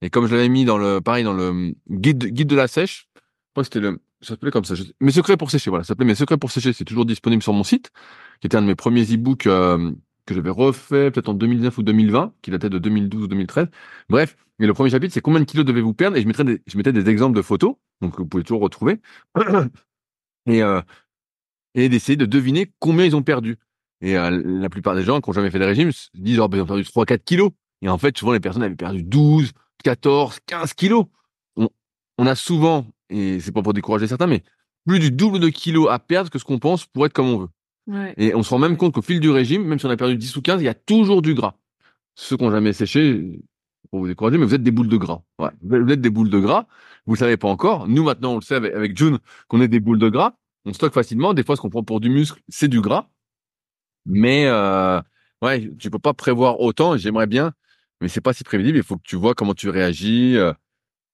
et comme je l'avais mis dans le, pareil dans le guide guide de la sèche, je crois que c'était le, ça s'appelait comme ça. Mes secrets pour sécher, voilà, ça s'appelait Mes secrets pour sécher. C'est toujours disponible sur mon site, qui était un de mes premiers e-books que j'avais refait peut-être en 2019 ou 2020, qui datait de 2012 ou 2013. Bref, et le premier chapitre, c'est combien de kilos devez-vous perdre? Et je mettais des exemples de photos, donc vous pouvez toujours retrouver, et, euh, et d'essayer de deviner combien ils ont perdu. Et euh, la plupart des gens qui n'ont jamais fait de régime se disent oh, ben, ils ont perdu 3-4 kilos. Et en fait, souvent les personnes avaient perdu 12, 14, 15 kilos. On, on a souvent, et c'est pas pour décourager certains, mais plus du double de kilos à perdre que ce qu'on pense pour être comme on veut. Et on se rend même compte qu'au fil du régime, même si on a perdu 10 ou 15, il y a toujours du gras. Ceux qui n'ont jamais séché, pour vous décourager, mais vous êtes des boules de gras. Ouais. Vous êtes des boules de gras. Vous le savez pas encore. Nous, maintenant, on le sait avec, June qu'on est des boules de gras. On stocke facilement. Des fois, ce qu'on prend pour du muscle, c'est du gras. Mais, euh, ouais, tu peux pas prévoir autant. J'aimerais bien, mais c'est pas si prévisible. Il faut que tu vois comment tu réagis, euh,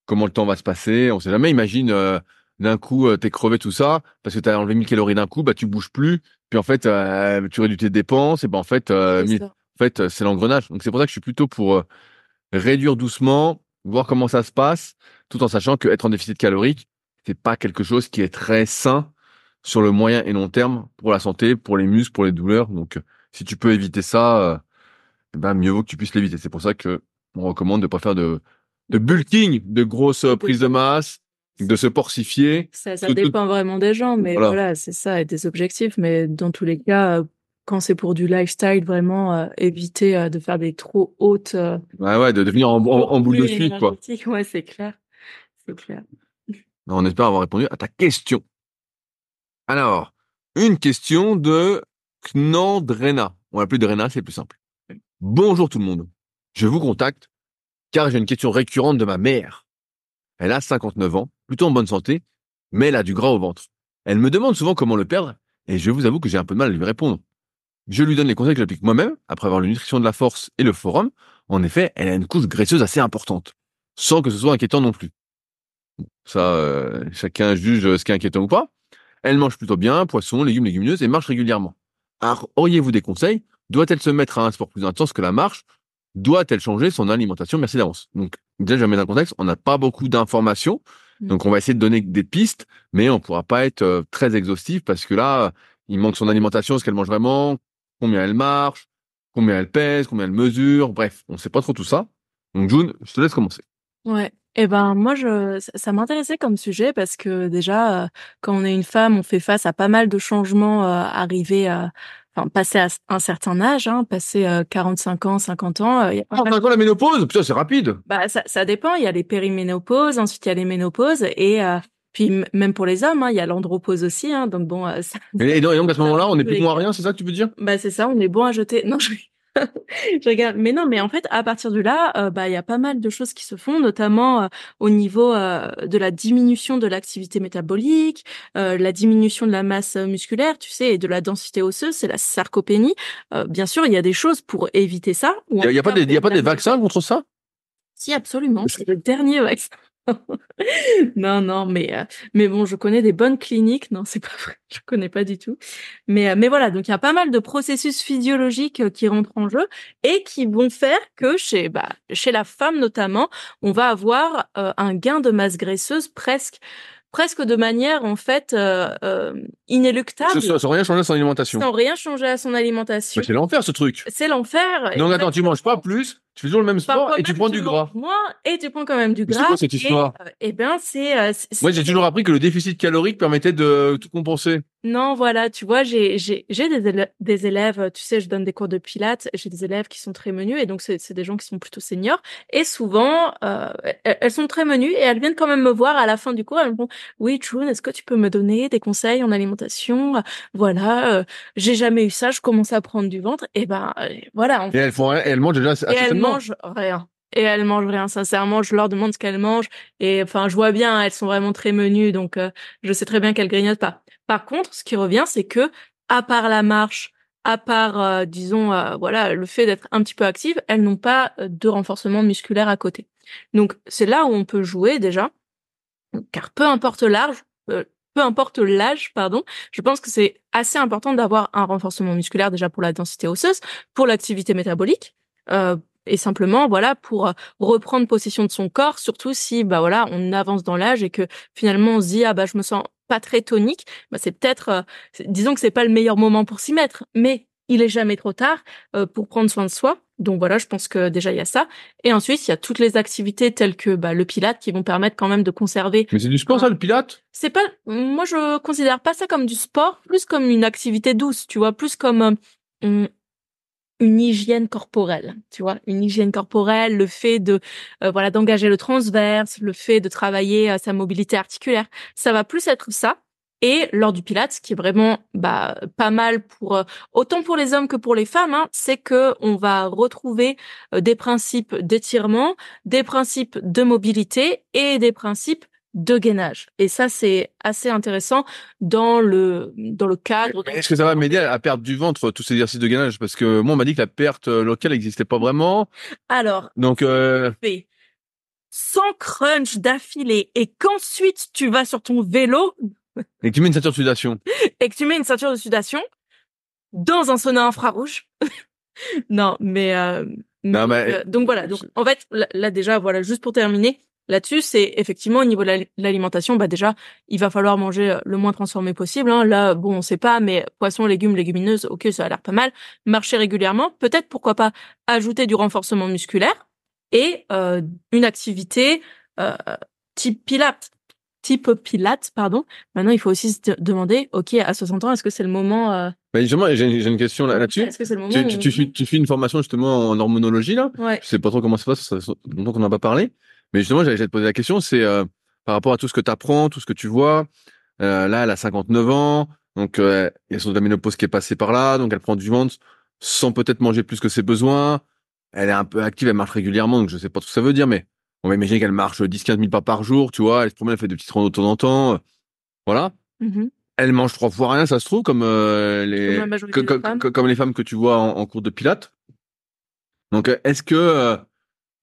comment le temps va se passer. On sait jamais. Imagine euh, d'un coup, euh, t'es crevé tout ça parce que t'as enlevé 1000 calories d'un coup, bah tu bouges plus. Puis en fait, euh, tu réduis tes dépenses. Et ben en fait, euh, mille- en fait, c'est l'engrenage. Donc c'est pour ça que je suis plutôt pour réduire doucement, voir comment ça se passe, tout en sachant que être en déficit calorique, c'est pas quelque chose qui est très sain sur le moyen et long terme pour la santé, pour les muscles, pour les douleurs. Donc, si tu peux éviter ça, euh, eh ben, mieux vaut que tu puisses l'éviter. C'est pour ça que on recommande de pas faire de, de bulking, de grosses prises de masse, de se porcifier. Ça, ça Tout- tout- dépend vraiment des gens, mais Voilà. voilà, c'est ça, et des objectifs. Mais dans tous les cas, euh, quand c'est pour du lifestyle, vraiment euh, éviter euh, de faire des trop hautes. euh, Ouais, ouais, de devenir en, en, en boule de suite, quoi. Ouais, c'est clair, c'est clair. On espère avoir répondu à ta question. Alors, une question de Knandrena. On l'appelle Drena, c'est plus simple. Bonjour tout le monde. Je vous contacte car j'ai une question récurrente de ma mère. Elle a 59 ans, plutôt en bonne santé, mais elle a du gras au ventre. Elle me demande souvent comment le perdre et je vous avoue que j'ai un peu de mal à lui répondre. Je lui donne les conseils que j'applique moi-même après avoir le nutrition de la force et le forum. En effet, elle a une couche graisseuse assez importante, sans que ce soit inquiétant non plus. Ça, euh, chacun juge ce qui est inquiétant ou pas. Elle mange plutôt bien, poisson, légumes, légumineuses et marche régulièrement. Alors, auriez-vous des conseils? Doit-elle se mettre à un sport plus intense que la marche? Doit-elle changer son alimentation? Merci d'avance. Donc, déjà, je vais dans le contexte, on n'a pas beaucoup d'informations. Donc, on va essayer de donner des pistes, mais on pourra pas être euh, très exhaustif parce que là, il manque son alimentation, ce qu'elle mange vraiment, combien elle marche, combien elle pèse, combien elle mesure. Bref, on sait pas trop tout ça. Donc, June, je te laisse commencer. Ouais. Eh ben moi je ça, ça m'intéressait comme sujet parce que déjà euh, quand on est une femme on fait face à pas mal de changements euh, arrivés à enfin passer à un certain âge hein, passer euh, 45 ans 50 ans euh, y a Ah, la ménopause Putain, c'est rapide. bah ça ça dépend il y a les périménopauses ensuite il y a les ménopauses et euh, puis même pour les hommes hein, il y a l'andropause aussi hein, donc bon euh, ça- Et, et donc, à ce moment-là, on est plus bon à rien, c'est ça que tu veux dire? Bah c'est ça, on est bon à jeter. Non, je, je regarde. Mais non, mais en fait, à partir de là, euh, bah il y a pas mal de choses qui se font, notamment euh, au niveau euh, de la diminution de l'activité métabolique, la diminution de la masse musculaire, tu sais, et de la densité osseuse, c'est la sarcopénie. Bien sûr, il y a des choses pour éviter ça. Il y a, pas des, y a pas des vaccins contre ça? Si, absolument. C'est le dernier vaccin. non, non, mais euh, mais bon, je connais des bonnes cliniques. Non, c'est pas vrai. Je connais pas du tout. Mais euh, mais voilà, donc il y a pas mal de processus physiologiques euh, qui rentrent en jeu et qui vont faire que chez bah chez la femme notamment, on va avoir euh, un gain de masse graisseuse presque presque de manière en fait euh, inéluctable, sans, sans rien changer à son alimentation. sans rien changer à son alimentation. C'est l'enfer ce truc. C'est l'enfer. Donc attends, tu manges pas plus, tu fais toujours le même sport et tu prends du gras. Moins et tu prends quand même du Mais c'est gras. quoi cette histoire euh, eh ben c'est. euh, Moi j'ai toujours appris que le déficit calorique permettait de tout compenser. Non, voilà, tu vois, j'ai j'ai j'ai des élèves, des élèves, tu sais, je donne des cours de pilates, j'ai des élèves qui sont très menus et donc c'est c'est des gens qui sont plutôt seniors et souvent euh, elles, sont très menues et elles viennent quand même me voir à la fin du cours, elles me font "Oui, June, est-ce que tu peux me donner des conseils en alimentation? Voilà, euh, j'ai jamais eu ça, je commence à prendre du ventre et ben euh, voilà, en Et elles font elles mangent déjà mangent rien. Et elles mangent rien, sincèrement. Je leur demande ce qu'elles mangent. Et enfin, je vois bien, elles sont vraiment très menues, donc euh, je sais très bien qu'elles grignotent pas. Par contre, ce qui revient, c'est que, à part la marche, à part, euh, disons, euh, voilà, le fait d'être un petit peu active, elles n'ont pas de renforcement musculaire à côté. Donc, c'est là où on peut jouer déjà, car peu importe l'âge, peu importe l'âge, pardon, je pense que c'est assez important d'avoir un renforcement musculaire déjà pour la densité osseuse, pour l'activité métabolique, euh, et simplement voilà pour euh, reprendre possession de son corps, surtout si bah voilà on avance dans l'âge et que finalement on se dit ah bah je me sens pas très tonique, bah c'est peut-être, euh, disons que c'est pas le meilleur moment pour s'y mettre, mais il est jamais trop tard euh, pour prendre soin de soi. Donc voilà, je pense que déjà il y a ça. Et ensuite il y a toutes les activités telles que bah, le pilate qui vont permettre quand même de conserver Mais c'est du sport ça, le pilate? C'est pas moi je considère pas ça comme du sport plus comme une activité douce tu vois plus comme euh, une, hygiène corporelle tu vois une hygiène corporelle le fait de euh, voilà d'engager le transverse le fait de travailler euh, sa mobilité articulaire. Ça va plus être ça. Et lors du pilates qui est vraiment bah pas mal pour euh, autant pour les hommes que pour les femmes hein, c'est que on va retrouver euh, des principes d'étirement des principes de mobilité et des principes de gainage. Et ça, c'est assez intéressant dans le dans le cadre. Est-ce que ça va m'aider à perdre du ventre tous ces exercices de gainage? Parce que moi, on m'a dit que la perte locale n'existait pas vraiment. Alors, Donc, euh, 100 crunch d'affilée et qu'ensuite tu vas sur ton vélo et que tu mets une ceinture de sudation. et que tu mets une ceinture de sudation dans un sauna infrarouge. non, mais, euh, Non, mais- euh, donc voilà. Donc en fait, là, là, déjà, voilà, juste pour terminer là-dessus, c'est effectivement au niveau de la- l'alimentation, bah déjà, il va falloir manger euh, le moins transformé possible. Hein. Là, bon, on sait pas, mais poissons, légumes, légumineuses, ok, ça a l'air pas mal. Marcher régulièrement, peut-être pourquoi pas ajouter du renforcement musculaire et euh, une activité euh, type pilate type pilates, pardon. Maintenant, il faut aussi se de- demander, ok, à 60 ans, est-ce que c'est le moment euh, Mais justement, j'ai une question là- là-dessus. Est-ce que c'est le moment Tu, tu, on- tu, tu fais une formation justement en hormonologie là? Ouais. Je sais pas trop comment ça se passe, ça fait longtemps qu'on n'en a pas parlé. Mais justement, j'allais te poser la question, c'est euh, par rapport à tout ce que tu apprends, tout ce que tu vois. Euh, là, elle a 59 ans, donc euh, il y a son de la ménopause qui est passée par là, donc elle prend du ventre sans peut-être manger plus que ses besoins. Elle est un peu active, elle marche régulièrement, donc je sais pas ce que ça veut dire, mais on va imaginer qu'elle marche 10-15 000 pas par jour, tu vois. Elle se promène, elle fait des petites randos de temps en temps. euh, Voilà. Mhm. Elle mange trois fois rien, ça se trouve, comme euh, les comme les femmes que tu vois en, en cours de pilates. Donc, euh, est-ce que euh,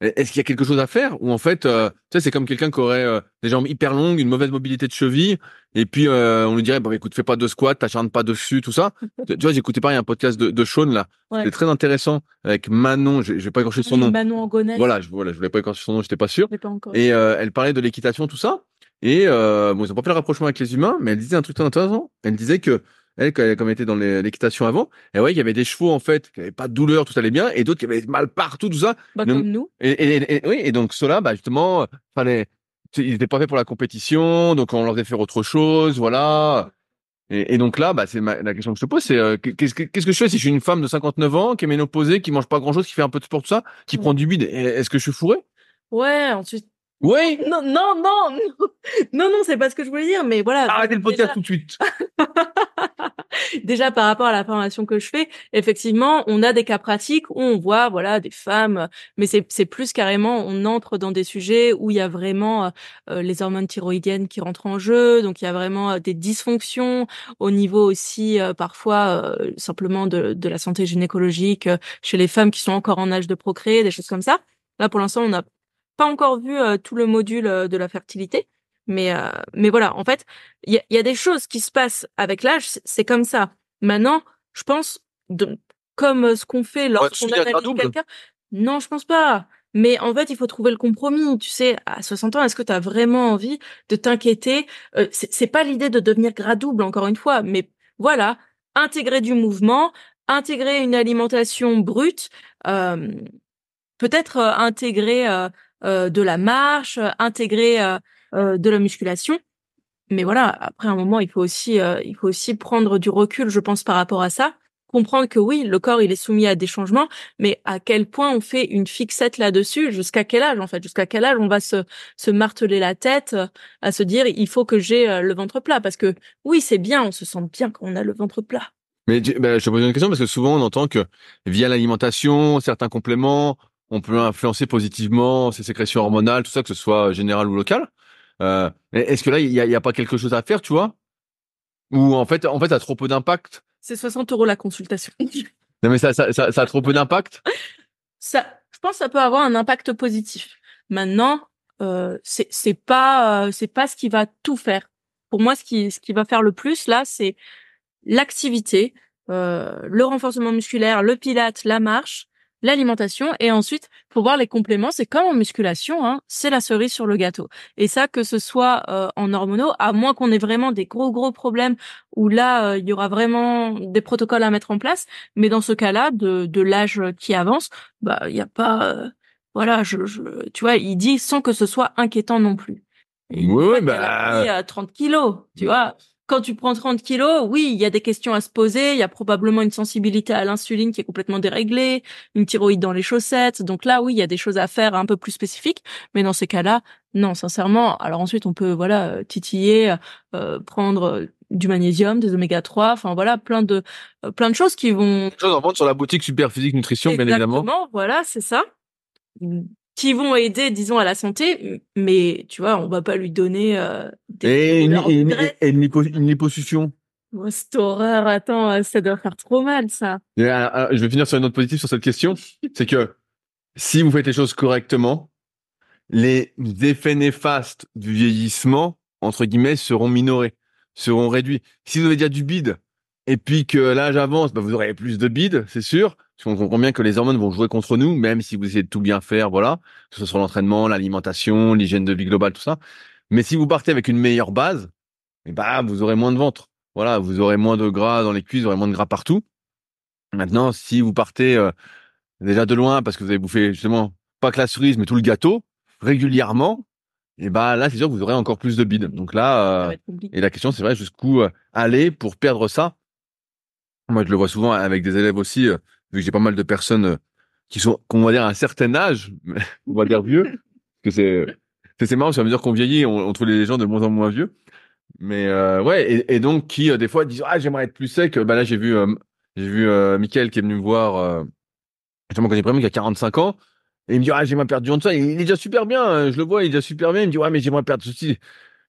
est-ce qu'il y a quelque chose à faire ou en fait, euh, tu sais, c'est comme quelqu'un qui aurait euh, des jambes hyper longues, une mauvaise mobilité de cheville, et puis euh, on lui dirait, bon, écoute, fais pas de squat, t'acharnes pas dessus, tout ça. tu vois, j'ai écouté pareil un podcast de, de Sean là, Ouais. c'est très intéressant avec Manon, je, je vais pas écorcher son nom. Manon Angonès. Voilà, je voilà, je voulais pas écorcher son nom, j'étais pas sûr. Pas encore. Et euh, elle parlait de l'équitation, tout ça. Et euh, bon, ils ont pas fait le rapprochement avec les humains, mais elle disait un truc très intéressant. Elle disait que elle, quand elle, comme elle était dans l'équitation avant, elle voyait qu'il y avait des chevaux en fait qui avaient pas de douleur, tout allait bien, et d'autres qui avaient mal partout, tout ça. Bah, comme nous. Et, et- et- oui, et donc ceux-là, bah justement, fallait, ils étaient pas faits pour la compétition, donc on leur faisait faire autre chose, voilà. Et, et donc là, bah c'est la question que je te pose, c'est euh, qu'est-ce que qu'est-ce que je fais si je suis une femme de 59 ans qui est ménopausée, qui mange pas grand-chose, qui fait un peu de sport, tout ça, qui Ouais. prend du bide, et- est-ce que je suis fourré? Ouais, ensuite. Oui. Non, non, non, non, non, non, c'est pas ce que je voulais dire, mais voilà. Arrêtez le Déjà- podcast tout de suite. déjà par rapport à la formation que je fais, effectivement, on a des cas pratiques où on voit voilà des femmes, mais c'est plus carrément on entre dans des sujets où il y a vraiment euh, les hormones thyroïdiennes qui rentrent en jeu, donc il y a vraiment euh, des dysfonctions au niveau aussi euh, parfois euh, simplement de de la santé gynécologique euh, chez les femmes qui sont encore en âge de procréer, des choses comme ça. Là pour l'instant, on n'a pas encore vu euh, tout le module euh, de la fertilité. Mais euh, mais voilà, en fait, il y a, y a des choses qui se passent avec l'âge, c'est- comme ça. Maintenant, je pense, de, comme euh, ce qu'on fait lorsqu'on un analyse quelqu'un. Non, je pense pas. Mais en fait, il faut trouver le compromis. Tu sais, à 60 ans, est-ce que tu as vraiment envie de t'inquiéter? Euh, C'est pas l'idée de devenir gras double, encore une fois, mais voilà, intégrer du mouvement, intégrer une alimentation brute, euh, peut-être euh, intégrer euh, euh, de la marche, intégrer de la musculation. Mais voilà, après un moment, il faut aussi, euh, il faut aussi prendre du recul, je pense, par rapport à ça, comprendre que oui, le corps il est soumis à des changements, mais à quel point on fait une fixette là-dessus, jusqu'à quel âge en fait, jusqu'à quel âge on va se se marteler la tête, euh, à se dire il faut que j'ai euh, le ventre plat, parce que oui, c'est bien, on se sent bien quand on a le ventre plat. Mais ben, je te pose une question parce que souvent on entend que via l'alimentation, certains compléments, on peut influencer positivement ces sécrétions hormonales, tout ça, que ce soit général ou local. Euh, Est-ce que là, il y a, pas quelque chose à faire, tu vois? Ou en fait, en fait, ça a trop peu d'impact. C'est 60 euros la consultation. Non, mais ça, ça, ça, ça a trop peu d'impact? ça, je pense que ça peut avoir un impact positif. Maintenant, euh, c'est c'est pas euh, c'est pas ce qui va tout faire. Pour moi, ce qui ce qui va faire le plus là, c'est l'activité, euh, le renforcement musculaire, le pilate, la marche, l'alimentation, et ensuite pour voir les compléments. C'est comme en musculation, hein, c'est la cerise sur le gâteau. Et ça, que ce soit euh, en hormonaux, à moins qu'on ait vraiment des gros gros problèmes où là euh, il y aura vraiment des protocoles à mettre en place. Mais dans ce cas-là, de de l'âge qui avance bah il y a pas euh, voilà je, je tu vois il dit sans que ce soit inquiétant non plus il a bah- pris, euh, 30 kilos tu vois quand tu prends 30 kilos oui il y a des questions à se poser. Il y a probablement une sensibilité à l'insuline qui est complètement déréglée une thyroïde dans les chaussettes. Donc là oui il y a des choses à faire un peu plus spécifiques. Mais dans ces cas-là non sincèrement. Alors ensuite on peut voilà euh, titiller euh, prendre euh, du magnésium des oméga 3 enfin voilà plein de euh, plein de choses qui vont Quelque chose en vente sur la boutique Super Physique Nutrition, bien évidemment. Exactement, voilà, c'est ça. Qui vont aider, disons, à la santé, mais tu vois, on va pas lui donner euh, des Et une, et une- de graisse. et une lipo- une liposuction. Oh, cette horreur, attends, ça doit faire trop mal, ça. Et, euh, euh, je vais finir sur une note positive sur cette question. C'est que si vous faites les choses correctement, les effets néfastes du vieillissement, entre guillemets, seront minorés, seront réduits. Si vous avez déjà du bide, et puis que l'âge avance, bah, vous aurez plus de bide, c'est sûr. Parce qu'on comprend bien que les hormones vont jouer contre nous, même si vous essayez de tout bien faire, voilà. Que ce soit l'entraînement, l'alimentation, l'hygiène de vie globale, tout ça. Mais si vous partez avec une meilleure base, eh bah, vous aurez moins de ventre. Voilà, vous aurez moins de gras dans les cuisses, vous aurez moins de gras partout. Maintenant, si vous partez euh, déjà de loin parce que vous avez bouffé justement pas que la cerise mais tout le gâteau régulièrement, et bah là c'est sûr que vous aurez encore plus de bide. Donc là, euh, et la question c'est vrai jusqu'où euh, aller pour perdre ça? Moi je le vois souvent avec des élèves aussi, euh, vu que j'ai pas mal de personnes euh, qui sont, qu'on va dire à un certain âge, on va dire vieux, parce que c'est c'est c'est marrant, parce qu'à mesure qu'on vieillit, on, on trouve les gens de moins en moins vieux. Mais euh, ouais, et, et donc qui euh, des fois disent ah j'aimerais être plus sec. Bah là j'ai vu euh, j'ai vu Mickaël qui est venu me voir justement quand il est premier qui a 45 ans et il me dit ah j'aimerais perdre du ça. Il est déjà super bien, hein, je le vois, il est déjà super bien. Il me dit ouais mais j'aimerais perdre ceci.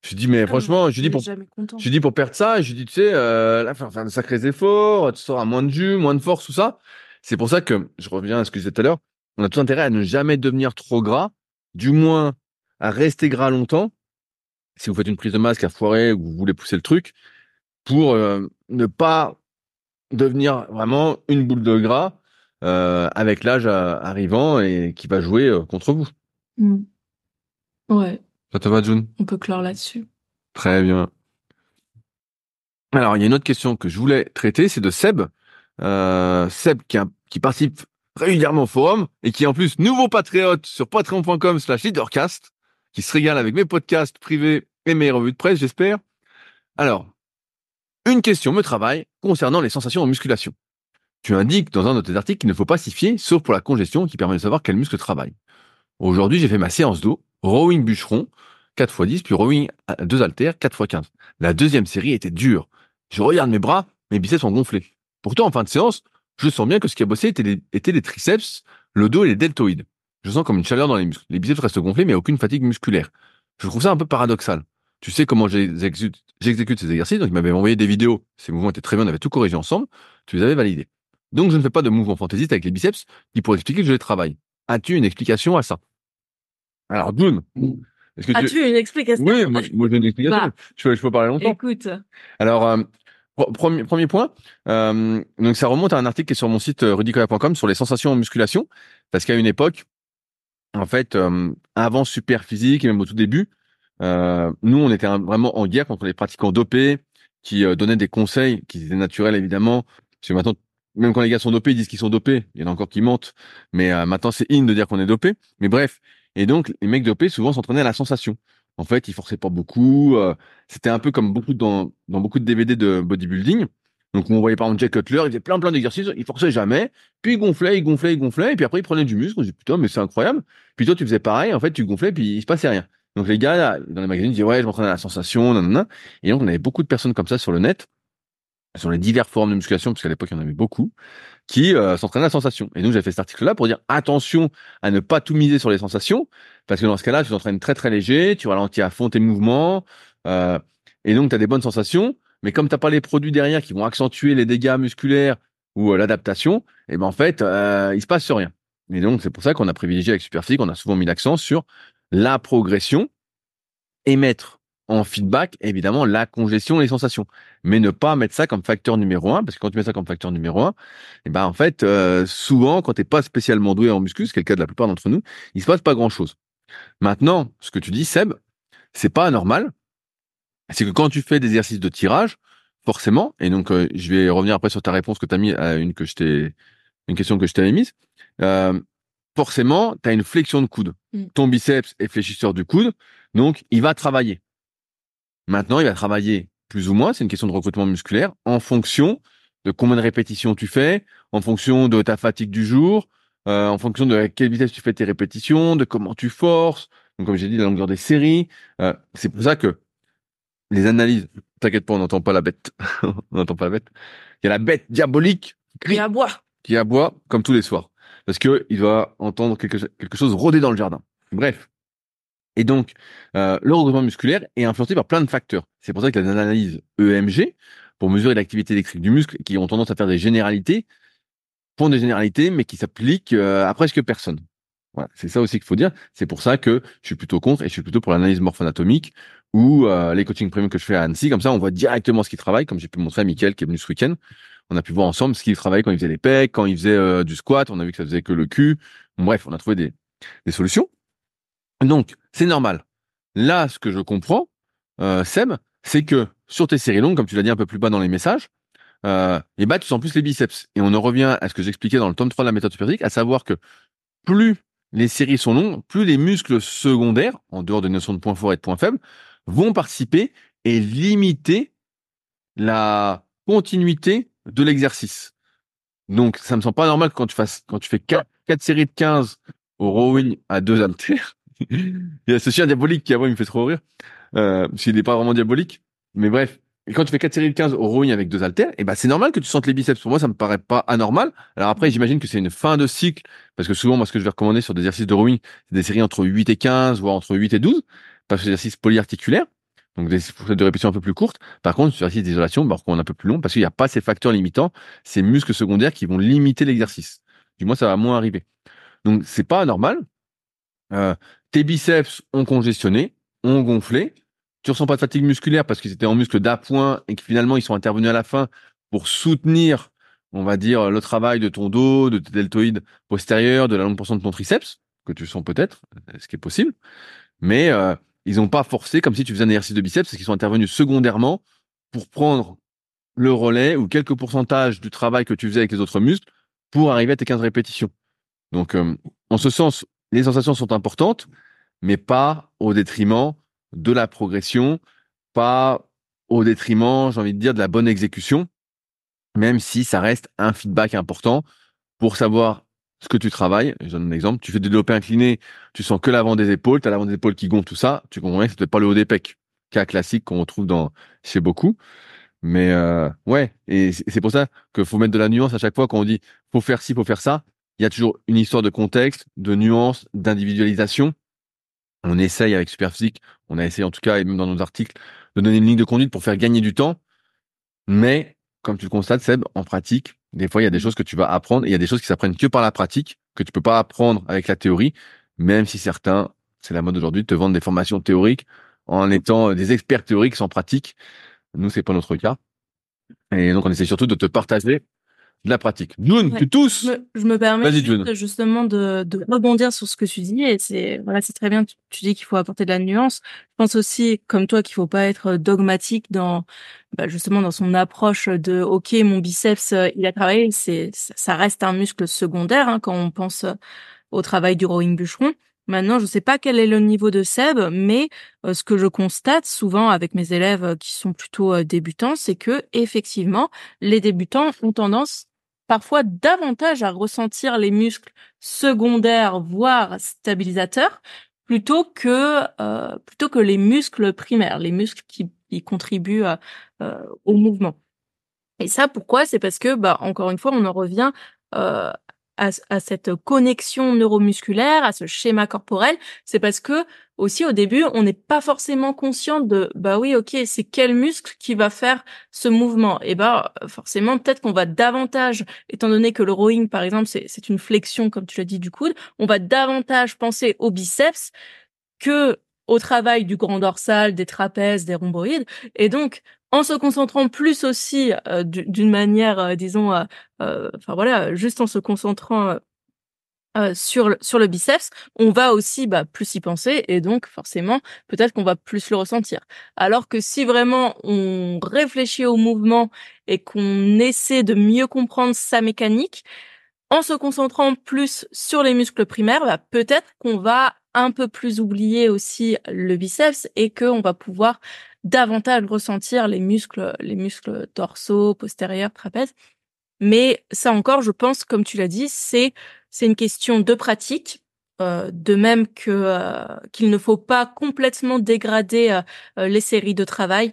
Je lui dis mais franchement, je dis pour je dis pour perdre ça, je lui dis tu sais là faire, faire de sacrés efforts, tu seras moins de jus, moins de force tout ça. C'est pour ça que je reviens à ce que je disais tout à l'heure. On a tout intérêt à ne jamais devenir trop gras, du moins à rester gras longtemps si vous faites une prise de masse qui a foiré ou vous voulez pousser le truc, pour euh, ne pas devenir vraiment une boule de gras euh, avec l'âge euh, arrivant et qui va jouer euh, contre vous. Mm. Ouais, Ça te va, June? On peut clore là-dessus. Très bien. Alors, il y a une autre question que je voulais traiter, c'est de Seb. Euh, Seb qui, a- qui participe régulièrement au forum et qui est en plus nouveau patriote sur patreon.com slash leadercast, qui se régale avec mes podcasts privés et mes revues de presse, j'espère. Alors, une question me travaille concernant les sensations en musculation. Tu indiques dans un de tes articles qu'il ne faut pas s'y fier, sauf pour la congestion qui permet de savoir quel muscle travaille. Aujourd'hui, j'ai fait ma séance d'eau, rowing bûcheron, 4x10, puis rowing à deux haltères, 4x15. La deuxième série était dure. Je regarde mes bras, mes biceps sont gonflés. Pourtant, en fin de séance, je sens bien que ce qui a bossé était les, triceps, le dos et les deltoïdes. Je sens comme une chaleur dans les muscles. Les biceps restent gonflés, mais aucune fatigue musculaire. Je trouve ça un peu paradoxal. Tu sais comment j'exécute ces exercices, donc il m'avait envoyé des vidéos. Ces mouvements étaient très bien, on avait tout corrigé ensemble. Tu les avais validés. Donc je ne fais pas de mouvements fantaisistes avec les biceps qui pourraient expliquer que je les travaille. As-tu une explication à ça? Alors, tu... As-tu une explication? Oui, moi, moi, j'ai une explication. Bah. je, peux, je peux parler longtemps. Écoute, Alors, euh, premier, premier point, euh, donc ça remonte à un article qui est sur mon site euh, rudicoya.com sur les sensations en musculation, parce qu'à une époque, en fait, euh, avant Super Physique et même au tout début, euh, nous, on était vraiment en guerre contre les pratiquants dopés qui euh, donnaient des conseils qui étaient naturels évidemment. Parce que maintenant, même quand les gars sont dopés, ils disent qu'ils sont dopés. Il y en a encore qui mentent, mais euh, maintenant c'est in de dire qu'on est dopé. Mais bref, et donc les mecs dopés souvent s'entraînaient à la sensation. En fait, ils forçaient pas beaucoup. euh, c'était un peu comme beaucoup dans, dans beaucoup de DVD de bodybuilding. Donc, on voyait par exemple Jack Cutler, il faisait plein plein d'exercices, il forçait jamais, puis il gonflait, il gonflait, il gonflait, et puis après il prenait du muscle. On se dit putain, mais c'est incroyable. Puis toi, tu faisais pareil, en fait, tu gonflais, puis il se passait rien. Donc les gars, là, dans les magazines, disaient ouais, je m'entraîne à la sensation, nanana. Et donc on avait beaucoup de personnes comme ça sur le net, sur les divers forums de musculation, parce qu'à l'époque il y en avait beaucoup, qui euh, à la sensation. Et donc j'ai fait cet article-là pour dire attention à ne pas tout miser sur les sensations, parce que dans ce cas-là, tu t'entraînes très très léger, tu ralentis à fond tes mouvements, euh, et donc tu as des bonnes sensations, mais comme t'as pas les produits derrière qui vont accentuer les dégâts musculaires ou euh, l'adaptation, et ben en fait, euh, il se passe rien. Et donc c'est pour ça qu'on a privilégié avec Superphysique, on a souvent mis l'accent sur la progression et mettre en feedback évidemment la congestion et les sensations, mais ne pas mettre ça comme facteur numéro un, parce que quand tu mets ça comme facteur numéro un, et ben en fait euh, souvent quand t'es pas spécialement doué en muscu, ce qui est le cas de la plupart d'entre nous, il se passe pas grand chose. Maintenant, ce que tu dis, Seb, c'est pas anormal. C'est que quand tu fais des exercices de tirage, forcément, et donc euh, je vais revenir après sur ta réponse que tu as mis à une que je t'ai, une question que je t'avais mise. Euh, forcément, tu as une flexion de coude. Mm. Ton biceps est fléchisseur du coude, donc il va travailler. Maintenant, il va travailler plus ou moins, c'est une question de recrutement musculaire, en fonction de combien de répétitions tu fais, en fonction de ta fatigue du jour, euh, en fonction de à quelle vitesse tu fais tes répétitions, de comment tu forces, donc comme j'ai dit, la longueur des séries. Euh, c'est pour ça que les analyses, t'inquiète pas, on n'entend pas la bête, on n'entend pas la bête. Il y a la bête diabolique qui boire. qui aboie comme tous les soirs. parce que il doit entendre quelque, quelque chose rôder dans le jardin. Bref. Et donc, euh, le regroupement musculaire est influencé par plein de facteurs. C'est pour ça que l'analyse EMG, pour mesurer l'activité électrique du muscle, qui ont tendance à faire des généralités, font des généralités, mais qui s'appliquent euh, à presque personne. Voilà, c'est ça aussi qu'il faut dire. C'est pour ça que je suis plutôt contre et je suis plutôt pour l'analyse morpho-anatomique ou euh, les coachings premium que je fais à Annecy. Comme ça, on voit directement ce qu'il travaille, comme j'ai pu montrer à Mickaël qui est venu ce week-end. On a pu voir ensemble ce qu'il travaillait quand il faisait les pecs, quand il faisait du squat. On a vu que ça faisait que le cul. bref, on a trouvé des, des solutions. Donc, c'est normal. Là, ce que je comprends, euh, c'est que sur tes séries longues, comme tu l'as dit un peu plus bas dans les messages, euh, et bah, tu sens plus les biceps. Et on en revient à ce que j'expliquais dans le tome 3 de la méthode superphysique, à savoir que plus les séries sont longues, plus les muscles secondaires, en dehors des notions de points forts et de points faibles, vont participer et limiter la continuité de l'exercice. Donc, ça me semble pas normal quand tu fais 4, séries de 15 au rowing à deux haltères, il y a ce chien diabolique qui, avant, il me fait trop rire. Euh, s'il n'est pas vraiment diabolique. Mais bref. Et quand tu fais 4 séries de 15 au rowing avec deux haltères, et eh ben, c'est normal que tu sentes les biceps. Pour moi, ça me paraît pas anormal. Alors après, j'imagine que c'est une fin de cycle. Parce que souvent, moi, ce que je vais recommander sur des exercices de rowing, c'est des séries entre 8 et 15, voire entre 8 et 12. Parce que c'est des exercices polyarticulaires. Donc des de répétition un peu plus courtes. Par contre, sur l'exercice d'isolation, bah, on un peu plus long parce qu'il n'y a pas ces facteurs limitants, ces muscles secondaires qui vont limiter l'exercice. Du moins, ça va moins arriver. Donc c'est pas anormal. Euh, tes biceps ont congestionné, ont gonflé. Tu ressens pas de fatigue musculaire parce qu'ils étaient en muscle d'appoint et que finalement ils sont intervenus à la fin pour soutenir, on va dire, le travail de ton dos, de tes deltoïdes postérieurs, de la longue portion de ton triceps, que tu sens peut-être, ce qui est possible. Mais euh, ils n'ont pas forcé comme si tu faisais un exercice de biceps, parce qu'ils sont intervenus secondairement pour prendre le relais ou quelques pourcentages du travail que tu faisais avec les autres muscles pour arriver à tes 15 répétitions. Donc, euh, en ce sens, les sensations sont importantes, mais pas au détriment de la progression, pas au détriment, j'ai envie de dire, de la bonne exécution, même si ça reste un feedback important pour savoir ce que tu travailles. Je donne un exemple. Tu fais du développé incliné, tu sens que l'avant des épaules, tu as l'avant des épaules qui gonfle, tout ça. Tu comprends bien que c'est pas le haut des pecs. Cas classique qu'on retrouve dans, chez beaucoup. Mais euh, ouais, et c'est pour ça qu'il faut mettre de la nuance à chaque fois quand on dit faut faire ci, faut faire ça il y a toujours une histoire de contexte, de nuance, d'individualisation. On essaye avec Superphysique, on a essayé en tout cas, et même dans nos articles, de donner une ligne de conduite pour faire gagner du temps. Mais, comme tu le constates, Seb, en pratique, des fois, il y a des choses que tu vas apprendre et il y a des choses qui s'apprennent que par la pratique, que tu peux pas apprendre avec la théorie, même si certains, c'est la mode aujourd'hui, te vendent des formations théoriques en étant des experts théoriques sans pratique. Nous, c'est pas notre cas. Et donc, on essaie surtout de te partager de la pratique. June, tu tous. Je me, permets justement de, de, rebondir sur ce que tu dis et c'est voilà c'est très bien. Tu, dis qu'il faut apporter de la nuance. Je pense aussi comme toi qu'il faut pas être dogmatique dans bah, justement dans son approche de ok mon biceps euh, il a travaillé c'est ça reste un muscle secondaire hein, quand on pense euh, au travail du rowing bûcheron. Maintenant, je sais pas quel est le niveau de Seb, mais euh, ce que je constate souvent avec mes élèves qui sont plutôt débutants, c'est que effectivement, les débutants ont tendance parfois davantage à ressentir les muscles secondaires, voire stabilisateurs, plutôt que euh, plutôt que les muscles primaires, les muscles qui, contribuent euh, au mouvement. Et ça, pourquoi? C'est parce que, bah, encore une fois, on en revient euh, à, à, cette connexion neuromusculaire, à ce schéma corporel, c'est parce que aussi au début, on n'est pas forcément conscient de bah oui, ok, c'est quel muscle qui va faire ce mouvement. Et bah forcément, peut-être qu'on va davantage, étant donné que le rowing par exemple, c'est une flexion comme tu l'as dit du coude, on va davantage penser au biceps que au travail du grand dorsal, des trapèzes, des rhomboïdes. Et donc, en se concentrant plus aussi euh, d'une manière, euh, disons, euh, enfin voilà, juste en se concentrant sur le, sur le biceps, on va aussi bah, plus y penser et donc forcément peut-être qu'on va plus le ressentir. Alors que si vraiment on réfléchit au mouvement et qu'on essaie de mieux comprendre sa mécanique, en se concentrant plus sur les muscles primaires, bah, peut-être qu'on va un peu plus oublier aussi le biceps et qu'on va pouvoir davantage ressentir les muscles, les muscles dorsaux, postérieurs, trapèzes. Mais ça encore, je pense, comme tu l'as dit, c'est c'est une question de pratique. Euh, de même que euh, qu'il ne faut pas complètement dégrader euh, les séries de travail.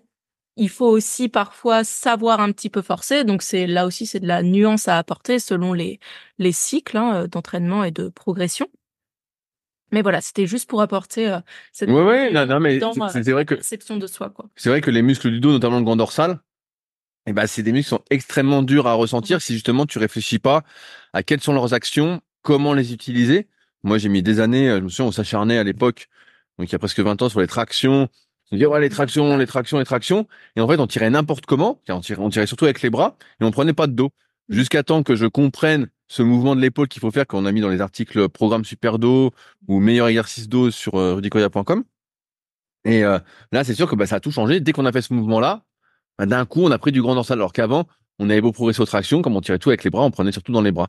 il faut aussi parfois savoir un petit peu forcer. Donc c'est là aussi c'est de la nuance à apporter selon les les cycles hein, d'entraînement et de progression. Mais voilà, c'était juste pour apporter euh, cette ouais, ouais, non, non, mais c'est vrai que perception de soi quoi. C'est vrai que les muscles du dos, notamment le grand dorsal, eh ben c'est des muscles qui sont extrêmement durs à ressentir si justement tu réfléchis pas à quelles sont leurs actions, comment les utiliser. Moi, j'ai mis des années, euh, je me souviens, on s'acharnait à l'époque, donc il y a presque 20 ans sur les tractions, on disait, ouais, les tractions, les tractions, les tractions. Et en fait, on tirait n'importe comment. On tirait, on tirait surtout avec les bras et on prenait pas de dos. Mmh. Jusqu'à temps que je comprenne ce mouvement de l'épaule qu'il faut faire qu'on a mis dans les articles programme super dos ou meilleur exercice dos sur euh, rudicoya.com. Et euh, là, c'est sûr que bah, ça a tout changé. Dès qu'on a fait ce mouvement-là, bah, d'un coup, on a pris du grand dorsal. Alors qu'avant, on avait beau progresser aux tractions, comme on tirait tout avec les bras, on prenait surtout dans les bras.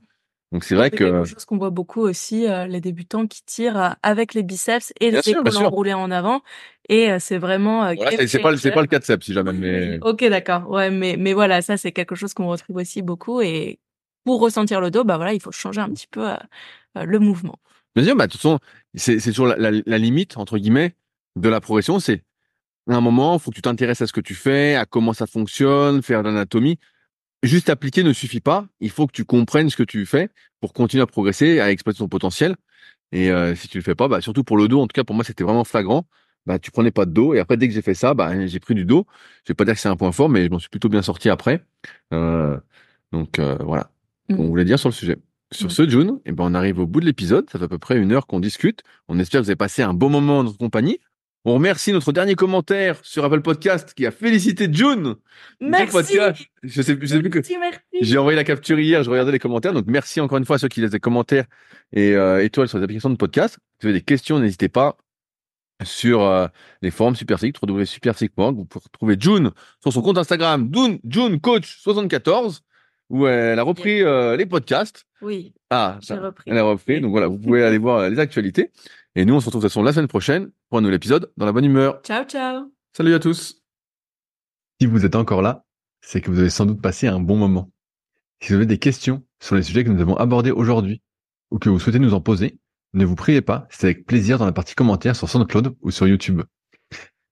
Donc c'est vrai que quelque chose qu'on voit beaucoup aussi euh, les débutants qui tirent euh, avec les biceps et les épaules enroulées en avant et euh, c'est vraiment c'est pas c'est pas le cas de si jamais mais OK d'accord. Ouais mais mais voilà, ça c'est quelque chose qu'on retrouve aussi beaucoup et pour ressentir le dos, bah voilà, il faut changer un petit peu le mouvement. Bien sûr, bah de toute façon, c'est toujours la, la, la, limite entre guillemets de la progression, c'est à un moment, faut que tu t'intéresses à ce que tu fais, à comment ça fonctionne, faire l'anatomie juste appliquer ne suffit pas. Il faut que tu comprennes ce que tu fais pour continuer à progresser, à exploiter ton potentiel. Et euh, si tu le fais pas, bah, surtout pour le dos, en tout cas pour moi c'était vraiment flagrant. Bah tu prenais pas de dos et après dès que j'ai fait ça, bah j'ai pris du dos. Je vais pas dire que c'est un point fort, mais je m'en suis plutôt bien sorti après. Euh, donc euh, voilà, mmh. on voulait dire sur le sujet. Sur mmh. ce, June, et eh ben on arrive au bout de l'épisode. Ça fait à peu près une heure qu'on discute. On espère que vous avez passé un bon moment dans notre compagnie. On remercie notre dernier commentaire sur Apple Podcast qui a félicité June. Merci. Je sais, je sais plus que j'ai envoyé la capture hier, je regardais les commentaires. Donc merci encore une fois à ceux qui laissent des commentaires et euh, étoiles sur les applications de podcast. Si vous avez des questions, n'hésitez pas sur euh, les forums SuperPhysique, www.superphysique.org. Vous pouvez trouver June sur son compte Instagram, June, June Coach 74, où elle a repris euh, les podcasts. Oui. Ah, j'ai repris. Elle a repris. Donc voilà, vous pouvez aller voir les actualités. Et nous, on se retrouve de toute façon la semaine prochaine pour un nouvel épisode dans la bonne humeur. Ciao, ciao. Salut à tous. Si vous êtes encore là, c'est que vous avez sans doute passé un bon moment. Si vous avez des questions sur les sujets que nous avons abordés aujourd'hui ou que vous souhaitez nous en poser, ne vous priez pas, c'est avec plaisir dans la partie commentaires sur SoundCloud ou sur YouTube.